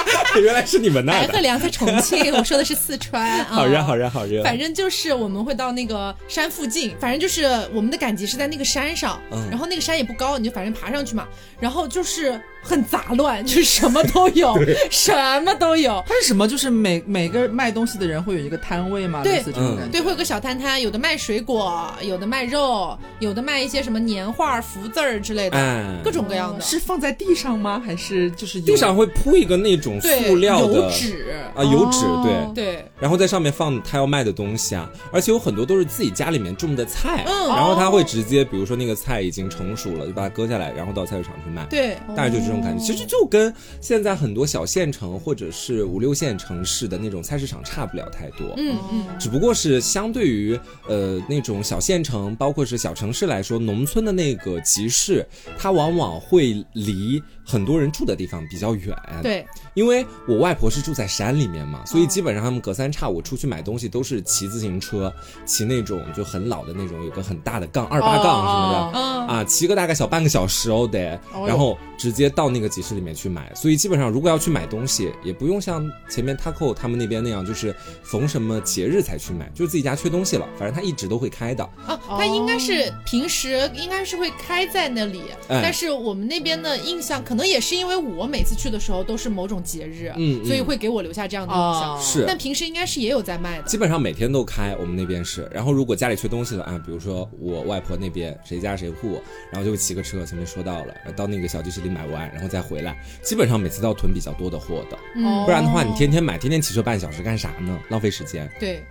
S2: 原来是你们那
S1: 白。鹤梁在重庆，我说的是四川 啊。
S2: 好热好热好热！
S1: 反正就是我们会到那个山附近，反正就是我们的赶集是在那个山上，
S2: 嗯
S1: 然后那个山也不高，你就反正爬上去嘛，然后就是很杂乱，就是什么都有，什么都有。
S3: 它是什么？就是每每个卖东西的人会有一个摊位嘛？
S1: 对
S3: 类似这种感觉。
S1: 对，会有个小摊摊，有的卖水果，有的卖肉，有的卖一些什么年画、福字儿之类的，
S2: 哎，
S1: 各种各样的。
S3: 是放在地上吗？还是就是
S2: 地上会铺一个那种塑料的
S1: 油纸，
S2: 啊油纸，
S3: 哦
S2: 对，
S1: 对，
S2: 然后在上面放他要卖的东西啊，而且有很多都是自己家里面种的菜，
S1: 嗯
S2: 然后他会直接，比如说那个菜已经成熟了，就把它割下来，然后到菜市场去卖。
S1: 对，
S2: 大概就这种感觉，其实就跟现在很多小县城或者是五六线城市的那种菜市场差不了太多。
S1: 嗯嗯，
S2: 只不过是相对于呃那种小县城，包括是小城市来说，农村的那个集市，它往往会离很多人住的地方比较远。，
S1: 对，
S2: 因为我外婆是住在山里面嘛，所以基本上他们隔三差五出去买东西都是骑自行车，骑那种就很老的那种，有个很大的杠二八杠什么的。啊，骑个大概小半个小时哦得，然后直接到那个集市里面去买。所以基本上如果要去买东西，也不用像前面 Taco 他们那边那样，就是逢什么节日才去买，就是自己家缺东西了，反正他一直都会开的。
S1: 啊，他应该是平时应该是会开在那里，
S2: 哎
S1: 但是我们那边的印象可能也是因为我每次去的时候都是某种节日，
S2: 嗯嗯
S1: 所以会给我留下这样的印象。
S3: 哦
S2: 是
S1: 但平时应该是也有在卖的
S2: 基。本上每天都开，我们那边是。然后如果家里缺东西了啊，比如说我外婆那边谁家谁户，然后就会骑个车，前面说到了，到那个小集市里买完，然后再回来。基本上每次都要囤比较多的货的，
S1: 嗯，
S2: 不然的话你天天买，天天骑车半小时干啥呢？浪费时间。
S1: 对，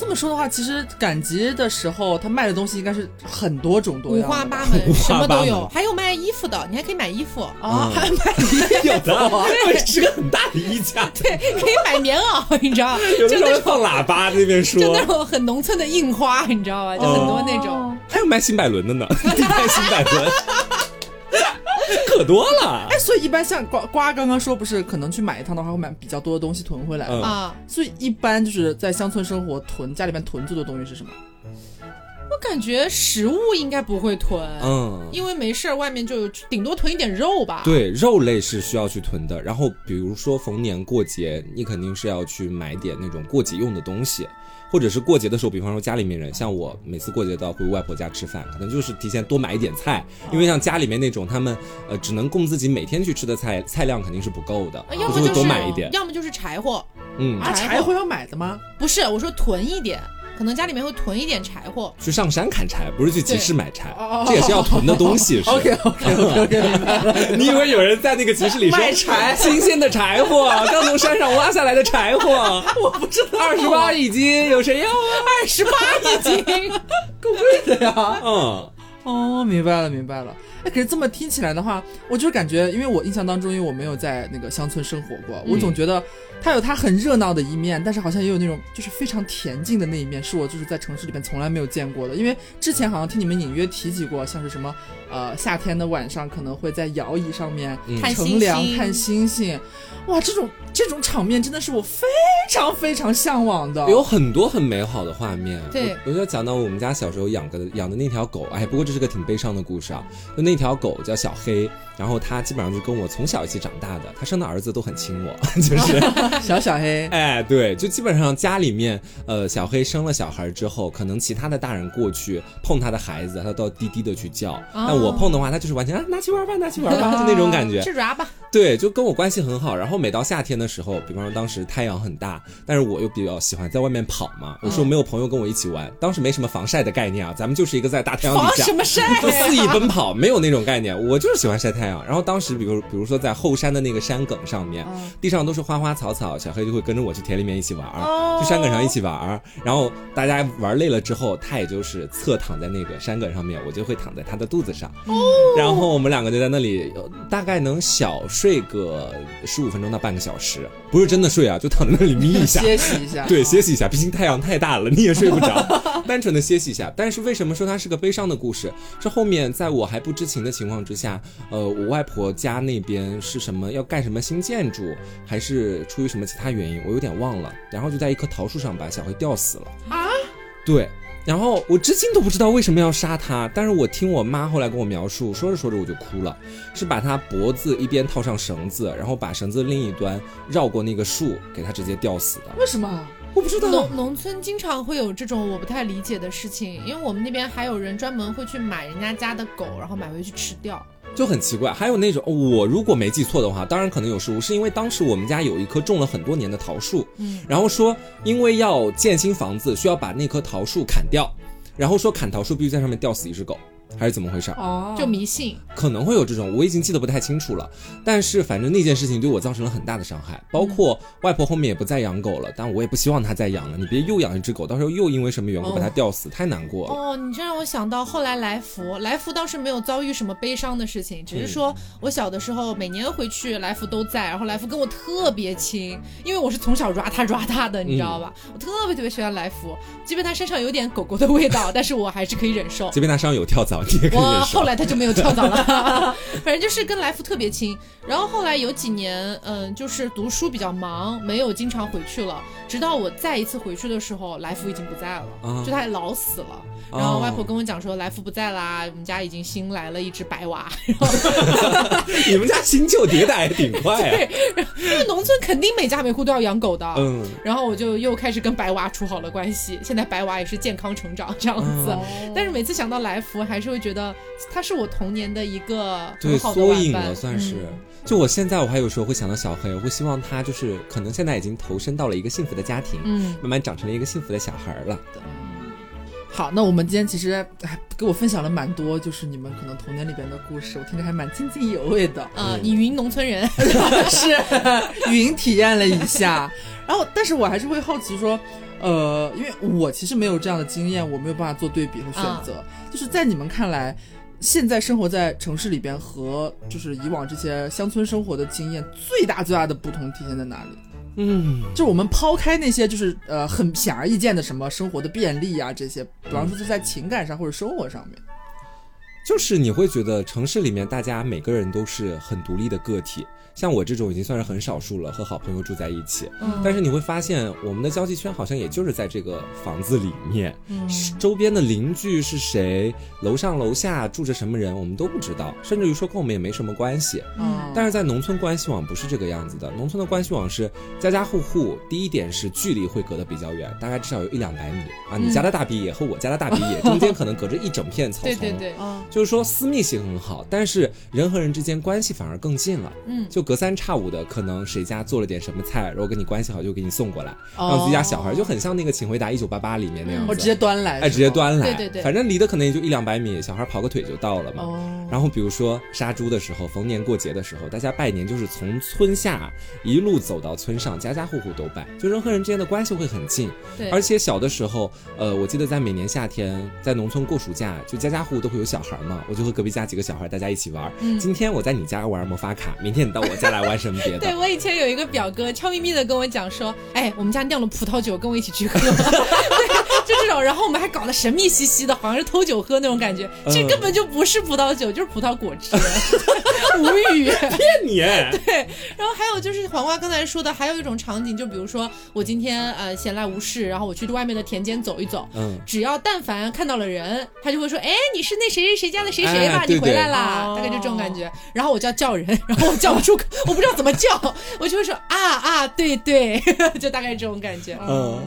S3: 这么说的话，其实赶集的时候，他卖的东西应该是很多种多
S1: 五
S3: 样五，
S1: 花八门，什么都有，还有卖衣服的，你还可以买衣服，
S3: 啊，还有买衣
S2: 有的，是个很大的衣架，
S1: 对，可以买棉袄，你知道，
S2: 有的时候会
S1: 就那种
S2: 放喇叭那边说。
S1: 就。那种很农村的印花，你知道吧？就很多那种。
S2: 还有卖新百伦的呢，地摊新百伦，可多了。
S3: 哎，所以一般像瓜瓜刚刚说，不是可能去买一趟的话，会买比较多的东西囤回来。
S2: 嗯
S1: 啊，
S3: 所以一般就是在乡村生活囤家里面囤最多的东西是什么？
S1: 我感觉食物应该不会囤，
S2: 嗯，
S1: 因为没事儿，外面就有顶多囤一点肉吧。，
S2: 对，肉类是需要去囤的。然后比如说逢年过节，你肯定是要去买点那种过节用的东西。或者是过节的时候，比方说家里面人，像我每次过节都要回外婆家吃饭，可能就是提前多买一点菜，因为像家里面那种他们呃只能供自己每天去吃的菜，菜量肯定是不够的，就会
S1: 呃要么就是
S2: 多买一点。
S1: 要么就是柴火，
S2: 嗯，
S3: 啊，
S1: 柴火
S3: 柴火要买的吗？
S1: 不是我说囤一点，可能家里面会囤一点柴火。
S2: 去上山砍柴，不是去集市买柴这也是要囤的东西。是
S3: OK OK OK。
S2: 你以为有人在那个集市里说
S3: 卖柴
S2: 新鲜的柴火，刚从山上挖下来的柴火，
S3: 我不知道，
S2: 二十八一斤，有谁要啊？
S1: 二十八一斤，
S3: 够贵的呀。
S2: 嗯，
S3: 哦，明白了明白了。哎，可是这么听起来的话，我就是感觉，因为我印象当中，因为我没有在那个乡村生活过，我总觉得它有它很热闹的一面，但是好像也有那种就是非常恬静的那一面，是我就是在城市里面从来没有见过的。因为之前好像听你们隐约提及过，像是什么呃夏天的晚上可能会在摇椅上面
S2: 嗯
S3: 乘凉看星星，哇，这种这种场面真的是我非常非常向往的。
S2: 有很多很美好的画面。
S1: 对
S2: 我，我就讲到我们家小时候养的养的那条狗，哎，不过这是个挺悲伤的故事啊。就那条狗叫小黑，然后它基本上就跟我从小一起长大的，它生的儿子都很亲我，就是。
S3: 小小黑，
S2: 哎，对，就基本上家里面，呃，小黑生了小孩之后，可能其他的大人过去碰他的孩子，他都要低低的去叫。但我碰的话，他就是完全啊，拿去玩吧，拿去玩吧，就那种感觉。
S1: 吃爪吧。
S2: 对，就跟我关系很好。然后每到夏天的时候，比方说当时太阳很大，但是我又比较喜欢在外面跑嘛，我说没有朋友跟我一起玩，当时没什么防晒的概念啊，咱们就是一个在大太阳底下。
S1: 防什么么晒
S2: 就肆意奔跑，没有那种概念。我就是喜欢晒太阳。然后当时，比如比如说在后山的那个山埂上面，
S3: 嗯
S2: 地上都是花花草草，小黑就会跟着我去田里面一起玩儿，
S3: 哦
S2: 去山埂上一起玩儿。然后大家玩累了之后，他也就是侧躺在那个山埂上面，我就会躺在他的肚子上。
S3: 哦
S2: 然后我们两个就在那里，呃大概能小睡个十五分钟到半个小时，不是真的睡啊，就躺在那里眯一下。
S3: 歇息一下，
S2: 对，歇息一下，毕竟太阳太大了，你也睡不着，单纯的歇息一下。但是为什么说它是个悲伤的故事？是后面在我还不知情的情况之下，呃，我外婆家那边是什么要盖什么新建筑，还是出于什么其他原因，我有点忘了。然后就在一棵桃树上把小黑吊死了
S1: 啊！
S2: 对。然后我至今都不知道为什么要杀他，但是我听我妈后来跟我描述，说着说着我就哭了，是把他脖子一边套上绳子，然后把绳子另一端绕过那个树，给他直接吊死的。
S3: 为什么？
S2: 我不知道，
S1: 农农村经常会有这种我不太理解的事情，因为我们那边还有人专门会去买人家家的狗，然后买回去吃掉。
S2: 就很奇怪。还有那种，我如果没记错的话，当然可能有失误，是因为当时我们家有一棵种了很多年的桃树，
S1: 嗯，
S2: 然后说因为要建新房子，需要把那棵桃树砍掉，然后说砍桃树必须在上面吊死一只狗。还是怎么回事？
S3: 哦，
S1: 就迷信，
S2: 可能会有这种，我已经记得不太清楚了。但是反正那件事情对我造成了很大的伤害，包括外婆后面也不再养狗了，但我也不希望她再养了。你别又养一只狗，到时候又因为什么缘故把它吊死，太难过了。
S1: 哦，你这让我想到后来来福，来福倒是没有遭遇什么悲伤的事情，只是说我小的时候每年回去来福都在，然后来福跟我特别亲，因为我是从小抓他抓他的，你知道吧？我特别特别喜欢来福，即便他身上有点狗狗的味道，但是我还是可以忍受。
S2: 即便他身上有跳蚤，你也可以
S1: 我后。来他就没有跳蚤了，反正就是跟来福特别亲。然后后来有几年，嗯，就是读书比较忙，没有经常回去了。直到我再一次回去的时候，来福已经不在了，
S2: 啊
S1: 就他老死了。然后外婆跟我讲说，来福不在啦，我们家已经新来了一只白娃。
S2: 你们家新旧迭代还挺快啊。
S1: 对，因为农村肯定每家每户都要养狗的。
S2: 嗯，
S1: 然后我就又开始跟白娃处好了关系，现在白娃也是健康成长这样子。
S2: 哦
S1: 但是每次想到来福，还是会觉得他是我童年的一个
S2: 对，
S1: 很好的
S2: 缩影了算是。
S1: 嗯
S2: 就我现在，我还有时候会想到小黑，我会希望他就是可能现在已经投身到了一个幸福的家庭，
S1: 嗯，
S2: 慢慢长成了一个幸福的小孩儿了。
S3: 好，那我们今天其实哎给我分享了蛮多，就是你们可能童年里边的故事，我听着还蛮津津有味的。
S1: 呃，你云农村人，
S3: 是云体验了一下，然后但是我还是会好奇说，呃，因为我其实没有这样的经验，我没有办法做对比和选择。就是在你们看来，现在生活在城市里边和就是以往这些乡村生活的经验，最大最大的不同体现在哪里？
S2: 嗯，
S3: 就我们抛开那些就是呃很显而易见的什么生活的便利啊这些，比方说就在情感上或者生活上面，
S2: 就是你会觉得城市里面大家每个人都是很独立的个体。像我这种已经算是很少数了，和好朋友住在一起，
S1: 嗯
S2: 但是你会发现我们的交际圈好像也就是在这个房子里面，
S1: 嗯
S2: 周边的邻居是谁，楼上楼下住着什么人，我们都不知道，甚至于说跟我们也没什么关系。
S3: 嗯
S2: 但是在农村关系网不是这个样子的，农村的关系网是家家户户，第一点是距离会隔得比较远，大概至少有一两百米啊，你家的大鼻野和我家的大鼻野中间可能隔着一整片草丛，
S1: 对对对，
S3: 啊，
S2: 就是说私密性很好，但是人和人之间关系反而更近了。
S1: 嗯，
S2: 就隔三差五的，可能谁家做了点什么菜，然后跟你关系好就给你送过来，
S3: 哦
S2: 让自己家小孩就很像那个《请回答一九八八》里面那样子，
S3: 我直接端来，
S2: 哎直接。端来，
S1: 对对对
S2: 反正离得可能也就一两百米，小孩跑个腿就到了嘛。
S3: 哦，
S2: 然后比如说杀猪的时候，逢年过节的时候，大家拜年就是从村下一路走到村上，家家户户都拜，就人和人之间的关系会很近。
S1: 对，
S2: 而且小的时候，呃，我记得在每年夏天在农村过暑假，就家家户户都会有小孩嘛，我就和隔壁家几个小孩大家一起玩。
S1: 嗯
S2: 今天我在你家玩魔法卡，明天你到我家来玩什么别的
S1: 对。我以前有一个表哥，悄咪咪的跟我讲说，哎，我们家酿了葡萄酒，跟我一起去喝。对，就这种，然后我们还搞得神秘兮兮的，好像是偷酒喝那种感觉，其实
S2: 嗯
S1: 根本就不是葡萄酒，就是葡萄果汁，无语。
S2: 骗你！
S1: 对，然后还有就是黄瓜刚才说的，还有一种场景，就比如说我今天呃闲来无事，然后我去外面的田间走一走，
S2: 嗯，
S1: 只要但凡看到了人，他就会说，哎，你是那谁谁谁家的谁谁吧？你回来
S3: 对
S1: 啦，
S3: 哦
S1: 大概就这种感觉。然后我就要叫人，然后我叫不出口，我不知道怎么叫，我就会说啊啊，对对，就大概这种感觉。
S2: 嗯。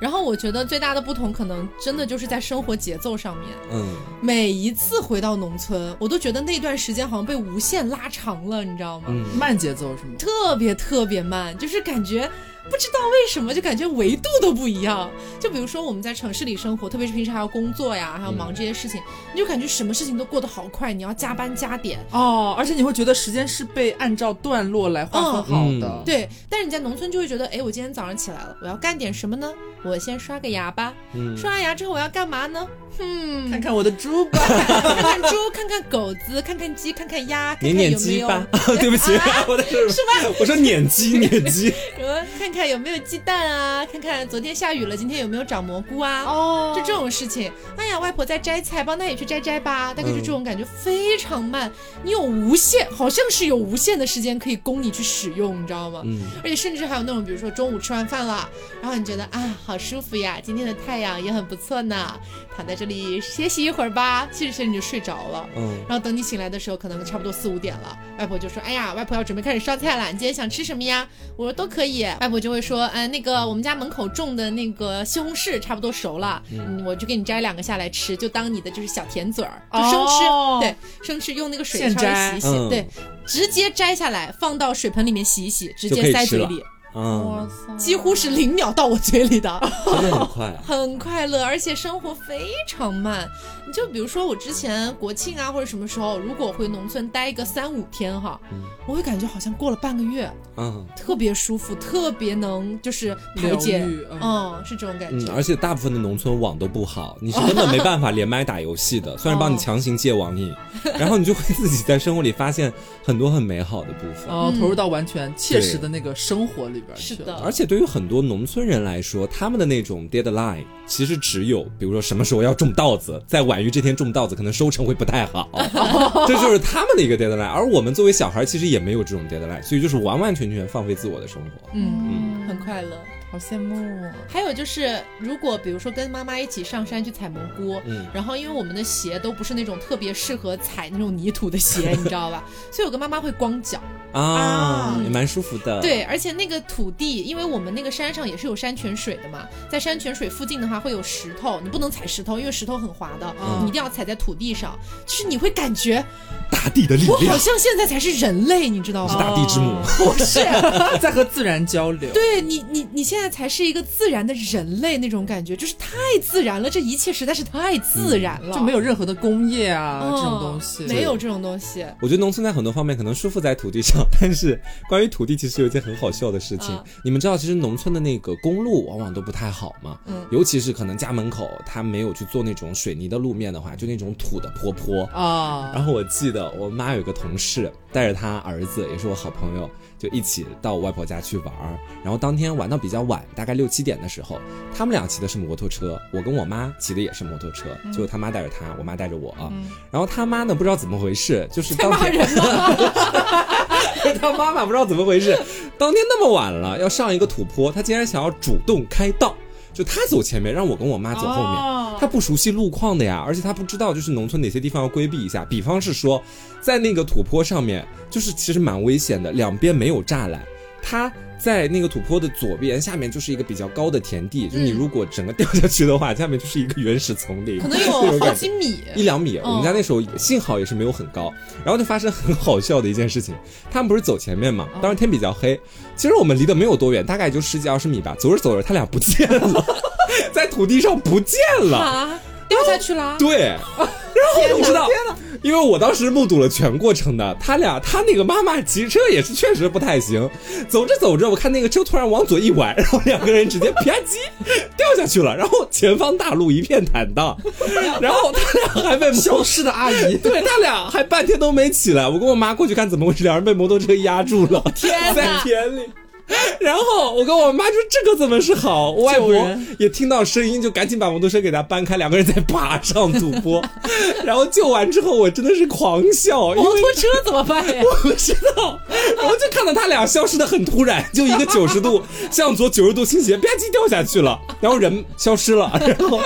S1: 然后我觉得最大的不同，可能真的就是在生活节奏上面。
S2: 嗯，
S1: 每一次回到农村，我都觉得那段时间好像被无限拉长了，你知道吗？
S2: 嗯
S3: 慢节奏是吗？
S1: 特别特别慢，就是感觉不知道为什么就感觉维度都不一样。就比如说我们在城市里生活，特别是平时还要工作呀，还要忙这些事情，你就感觉什么事情都过得好快，你要加班加点。
S3: 哦，而且你会觉得时间是被按照段落来划分好的。
S2: 嗯
S1: 对，但是你在农村就会觉得，哎，我今天早上起来了，我要干点什么呢？我先刷个牙吧。
S2: 嗯
S1: 刷完牙之后我要干嘛呢？嗯，
S3: 看看我的猪吧，
S1: 看看猪，看看狗子，看看鸡，看看鸭，看
S2: 撵撵
S1: 看有没有
S2: 鸡吧，对不起，我在说什么？我说撵鸡，撵鸡。
S1: 什么？看看有没有鸡蛋啊？看看昨天下雨了，今天有没有长蘑菇啊？
S3: 哦
S1: 就这种事情。哎呀，外婆在摘菜，帮她也去摘摘吧。大概就这种感觉，非常慢。你有无限，好像是有无限的时间可以供你去使用，你知道吗？
S2: 嗯，
S1: 而且甚至还有那种，比如说中午吃完饭了，然后你觉得啊，好舒服呀，今天的太阳也很不错呢，躺在这里歇息一会儿吧。其实甚至就睡着了。
S2: 嗯，
S1: 然后等你醒来的时候，可能差不多四五点了，外婆就说：“哎呀，外婆要准备开始烧菜了，你今天想吃什么呀？”我说：“都可以。”外婆就会说：“嗯、那个我们家门口种的那个西红柿差不多熟了，嗯，我就给你摘两个下来吃，就当你的就是小甜嘴儿，就生吃，
S3: 哦。
S1: 对，生吃，用那个水稍微洗一洗，
S2: 嗯
S1: 对，直接摘下来放到水盆里面洗一洗，直接塞嘴里，
S2: 嗯，
S3: 塞
S1: 几乎是零秒到我嘴里的。
S2: 真的很快。
S1: 很快乐，而且生活非常慢。你就比如说我之前国庆啊或者什么时候，如果回农村待个三五天哈，我会感觉好像过了半个月，
S2: 嗯
S1: 特别舒服，特别能就是排解
S3: 疗愈，嗯
S1: 嗯，是这种感
S2: 嗯，
S1: 觉。
S2: 而且大部分的农村网都不好，你是根本没办法连麦打游戏的。虽然帮你强行戒网瘾，然后你就会自己在生活里发现很多很美好的部分。
S3: 哦，
S1: 嗯
S3: 投入到完全切实的那个生活里边去了。
S1: 是的
S2: 而且对于很多农村人来说，他们的那种 deadline 其实只有，比如说什么时候要种稻子，在晚于这天种稻子，可能收成会不太好，这就是他们的一个 deadline。而我们作为小孩，其实也没有这种 deadline，所以就是完完全全放飞自我的生活。
S1: 嗯嗯，很快乐。
S3: 好羡慕哦。
S1: 还有就是，如果比如说跟妈妈一起上山去采蘑菇，
S2: 嗯
S1: 然后因为我们的鞋都不是那种特别适合踩那种泥土的鞋，你知道吧？所以我跟妈妈会光脚。
S2: 啊
S3: 啊，
S2: 也蛮舒服的。，
S1: 对，而且那个土地，因为我们那个山上也是有山泉水的嘛，在山泉水附近的话会有石头，你不能踩石头，因为石头很滑的，
S3: 嗯
S1: 你一定要踩在土地上。就是你会感觉
S2: 大地的力
S1: 我好。像现在才是人类，你知道吗？
S2: 是大地之母
S3: 哦不是 在和自然交流。
S1: 对你，你你现在才是一个自然的人类那种感觉，就是太自然了，这一切实在是太自然了，
S3: 就没有任何的工业啊、
S1: 嗯
S3: 这种东西，
S1: 没有这种东西。
S2: 我觉得农村在很多方面可能舒服在土地上，但是关于土地，其实有一件很好笑的事情。
S1: 嗯
S2: 你们知道，其实农村的那个公路往往都不太好嘛，
S1: 嗯
S2: 尤其是可能家门口他没有去做那种水泥的路面的话，就那种土的坡坡。
S3: 啊。
S2: 然后我记得我妈有个同事带着她儿子，也是我好朋友，就一起到我外婆家去玩儿。然后当天玩到比较晚，大概六七点的时候，他们俩骑的是摩托车，我跟我妈骑的也是摩托车，
S1: 嗯
S2: 就他妈带着他，我妈带着我。然后他妈呢，不知道怎么回事，就是当天？他妈妈不知道怎么回事，当天那么晚了，要上一个土坡，他竟然想要主动开道，就他走前面，让我跟我妈走后面。
S3: 哦
S2: 他不熟悉路况的呀，而且他不知道就是农村哪些地方要规避一下。比方是说，在那个土坡上面，就是其实蛮危险的，两边没有栅栏。他在那个土坡的左边，下面就是一个比较高的田地，就是你
S1: 嗯
S2: 如果整个掉下去的话，下面就是一个原始丛林，
S1: 可能
S2: 那
S1: 有 好几米。
S2: 一两米。我们家
S1: 嗯
S2: 那时候幸好也是没有很高，然后就发生很好笑的一件事情。他们不是走前面嘛，当时天比较黑，其实我们离得没有多远，大概也就十几二十米吧。走着走着，他俩不见了，在土地上不见了。
S1: 啊，掉下去了。
S2: 对，然后我不知道，因为我当时目睹了全过程的，他俩他那个妈妈骑车也是确实不太行，走着走着，我看那个车突然往左一拐，然后两个人直接啪叽掉下去了，然后前方大路一片坦荡，然后他俩还被
S3: 消失的阿姨，
S2: 对他俩还半天都没起来，我跟我妈过去看怎么回事，两人被摩托车压住了，
S1: 天
S2: 在田里。然后我跟我妈说这个怎么是好，我外婆也听到声音，就赶紧把摩托车给他搬开，两个人在爬上土坡，然后救完之后我真的是狂笑，
S1: 摩托车怎么办呀？
S2: 我不知道，然后就看到他俩消失的很突然，就一个九十度向左九十度倾斜，吧唧掉下去了，然后人消失了，然后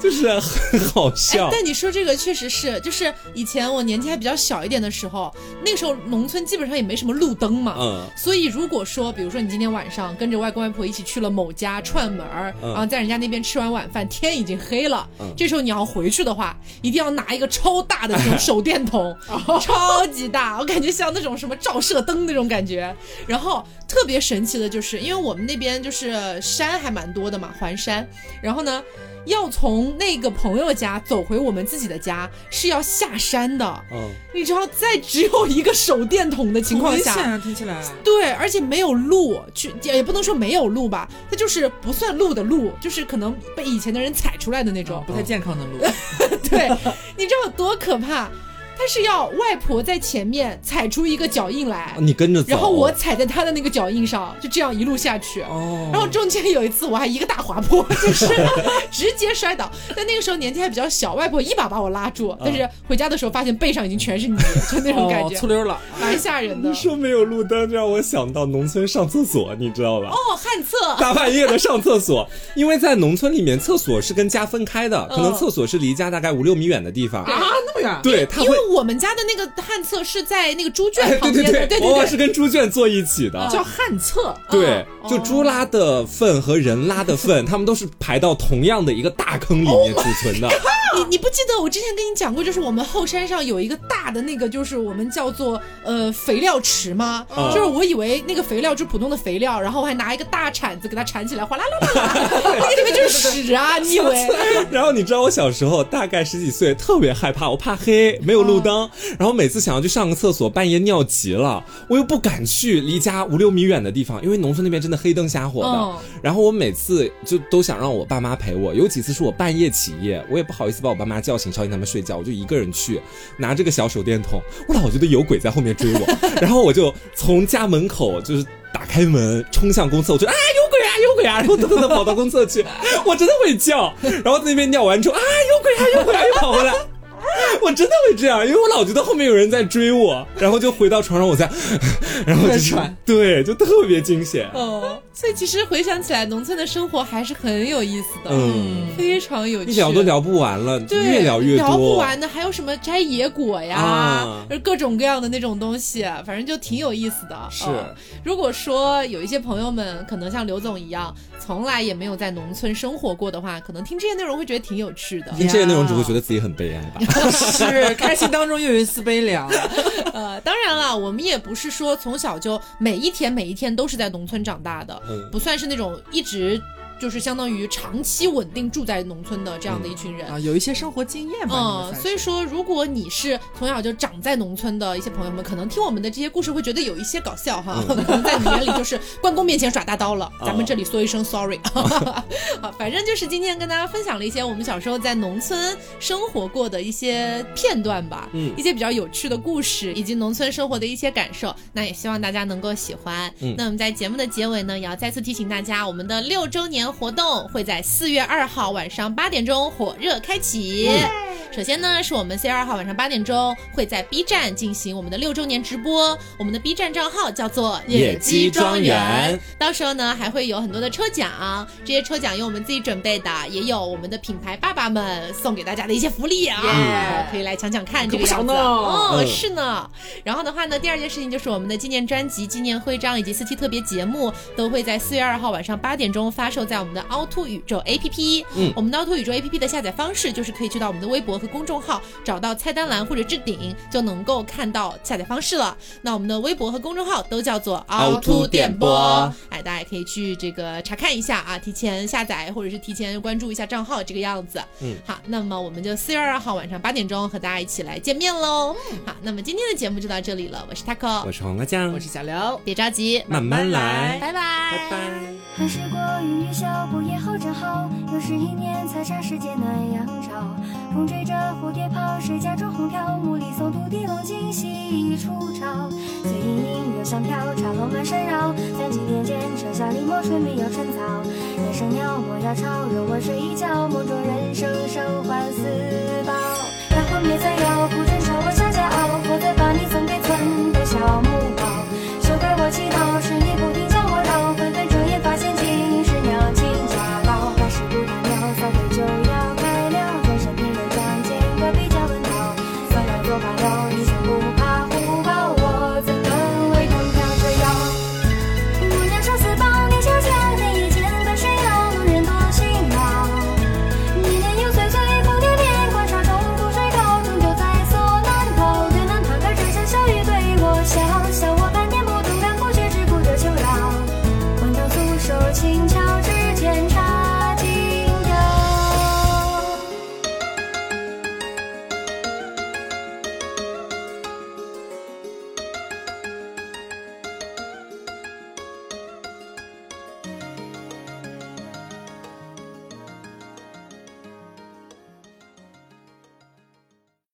S2: 就就是很好
S1: 哎
S2: 笑，。
S1: 但你说这个确实是，就是以前我年纪还比较小一点的时候，那个时候农村基本上也没什么路灯嘛，
S2: 嗯。
S1: 所以如果说，比如说你今天晚上跟着外公外婆一起去了某家串门儿，
S2: 嗯
S1: 然后在人家那边吃完晚饭，天已经黑了，
S2: 嗯
S1: 这时候你要回去的话，一定要拿一个超大的那种手电筒，超级大，我感觉像那种什么照射灯那种感觉。然后特别神奇的就是，因为我们那边就是山还蛮多的嘛，环山，然后呢。要从那个朋友家走回我们自己的家是要下山的，
S2: 嗯，
S1: 你知道，在只有一个手电筒的情况下，
S3: 危险啊，听起来。
S1: 对，而且没有路，去也不能说没有路吧，它就是不算路的路，就是可能被以前的人踩出来的那种。
S3: 不太健康的路，
S1: 对，你知道有多可怕？他是要外婆在前面踩出一个脚印来，
S2: 你跟着走，
S1: 然后我踩在他的那个脚印上，就这样一路下去。
S2: 哦，
S1: 然后中间有一次我还一个大滑坡，就是 直接摔倒。但那个时候年纪还比较小，外婆一把把我拉住，但是回家的时候发现背上已经全是泥，就那种感
S3: 哦，
S1: 觉，
S3: 粗溜了。
S1: 蛮吓人的
S2: 你。说没有路灯，就让我想到农村上厕所，你知道吧？
S1: 哦，旱厕。
S2: 大半夜的上厕所，因为在农村里面，厕所是跟家分开的，可能
S1: 嗯
S2: 厕所是离家大概五六米远的地方。
S3: 么远？
S2: 对，他
S1: 因为我们家的那个旱厕是在那个猪圈
S2: 哎，
S1: 旁边的，
S2: 对对
S1: 对对
S2: 往往是跟猪圈坐一起的。
S3: 叫旱厕。
S2: 对，
S1: 哦
S2: 就猪拉的粪和人拉的粪，他们都是排到同样的一个大坑里面储存的。
S1: 你你不记得我之前跟你讲过，就是我们后山上有一个大的那个，就是我们叫做呃肥料池吗？
S2: 嗯
S1: 就是我以为那个肥料就是普通的肥料，然后我还拿一个大铲子给它铲起来，哗啦啦啦啦，那个里面就是屎啊！你以为？
S2: 然后你知道我小时候大概十几岁，特别害怕，我怕黑，没有路灯，然后每次想要去上个厕所，半夜尿急了，我又不敢去离家五六米远的地方，因为农村那边真的黑灯瞎火的。
S1: 嗯
S2: 然后我每次就都想让我爸妈陪我，有几次是我半夜起夜，我也不好意思把我爸妈叫醒，吵醒他们睡觉，我就一个人去拿着个小手电筒，我老觉得有鬼在后面追我，然后我就从家门口就是。打开门冲向公厕，我就啊有鬼啊有鬼啊，然后噔噔噔跑到公厕去，我真的会叫，然后在那边尿完之后啊有鬼啊有鬼啊又跑回来，我真的会这样，因为我老觉得后面有人在追我，然后就回到床上，我在，然后就是
S3: 在喘
S2: 对，就特别惊险。
S1: 哦，所以其实回想起来，农村的生活还是很有意思的，
S2: 嗯，
S1: 非常有趣。
S2: 一聊都聊不完了，
S1: 对，
S2: 越聊越多，
S1: 聊不完的，还有什么摘野果呀，各种各样的那种东西，反正就挺有意思的。
S2: 是
S1: 嗯如果说有一些朋友们可能像刘总一样，从来也没有在农村生活过的话，可能听这些内容会觉得挺有趣的。
S2: 听这些内容只会觉得自己很悲哀吧。
S3: 是开心当中又有一丝悲凉。
S1: 呃，当然了，我们也不是说从小就每一天每一天都是在农村长大的，
S2: 嗯
S1: 不算是那种一直就是相当于长期稳定住在农村的这样的一群人。
S3: 啊，有一些生活经验吧。
S1: 嗯，所以说，如果你是从小就长在农村的一些朋友们，可能听我们的这些故事会觉得有一些搞笑哈，
S2: 嗯
S1: 可能在你眼里就是关公面前耍大刀了。
S2: 啊
S1: 咱们这里说一声 sorry，好，反正就是今天跟大家分享了一些我们小时候在农村生活过的一些片段吧，
S2: 嗯
S1: 一些比较有趣的故事，以及农村生活的一些感受。那也希望大家能够喜欢。
S2: 嗯
S1: 那我们在节目的结尾呢，也要再次提醒大家，我们的六周年活动会在四月二号晚上八点钟火热开启。首先呢，是我们四月二号晚上八点钟会在 B 站进行我们的六周年直播，我们的 B 站账号叫做
S2: 野鸡庄园。
S1: 到时候呢，还会有很多的抽奖，这些抽奖有我们自己准备的，也有我们的品牌爸爸们送给大家的一些福利啊
S3: 耶
S1: 可以来抢抢看这个样子。
S3: 呢
S1: 哦，
S2: 嗯
S1: 是呢。然后的话呢，第二件事情就是我们的纪念专辑、纪念徽章以及四期特别节目都会在四月二号晚上八点钟发售在我们的凹凸宇宙 APP。
S2: 嗯。
S1: 我们的凹凸宇宙 APP 的下载方式就是可以去到我们的微博和公众号，找到菜单栏或者置顶，就能够看到下载方式了。那我们的微博和公众号都叫做凹凸电波，哎，大家也可以去这个查看一下啊，提前下载或者是提前关注一下账号这个样子。
S2: 嗯，
S1: 好，那么我们就四月二号晚上八点钟和大家一起来见面喽。好，那么今天的节目就到这里了，我是 taco，
S2: 我是黄瓜酱。
S3: 我，是小刘，
S1: 别着急，
S2: 慢慢来，
S1: 拜拜，
S2: 拜拜。
S4: 不夜后正好，又是一年采茶世节暖阳照。风吹着蝴蝶跑，谁家妆红飘？木里松土地龙惊喜出朝。醉盈盈又香飘，茶楼满山绕。三更天间，车下临摹春眉又春草。人生鸟，莫要吵，容我睡一觉。梦中人生生欢似宝。大婚别再要，不准嘲我下下傲，否则把你送给村的小木偶。休怪我气恼，是。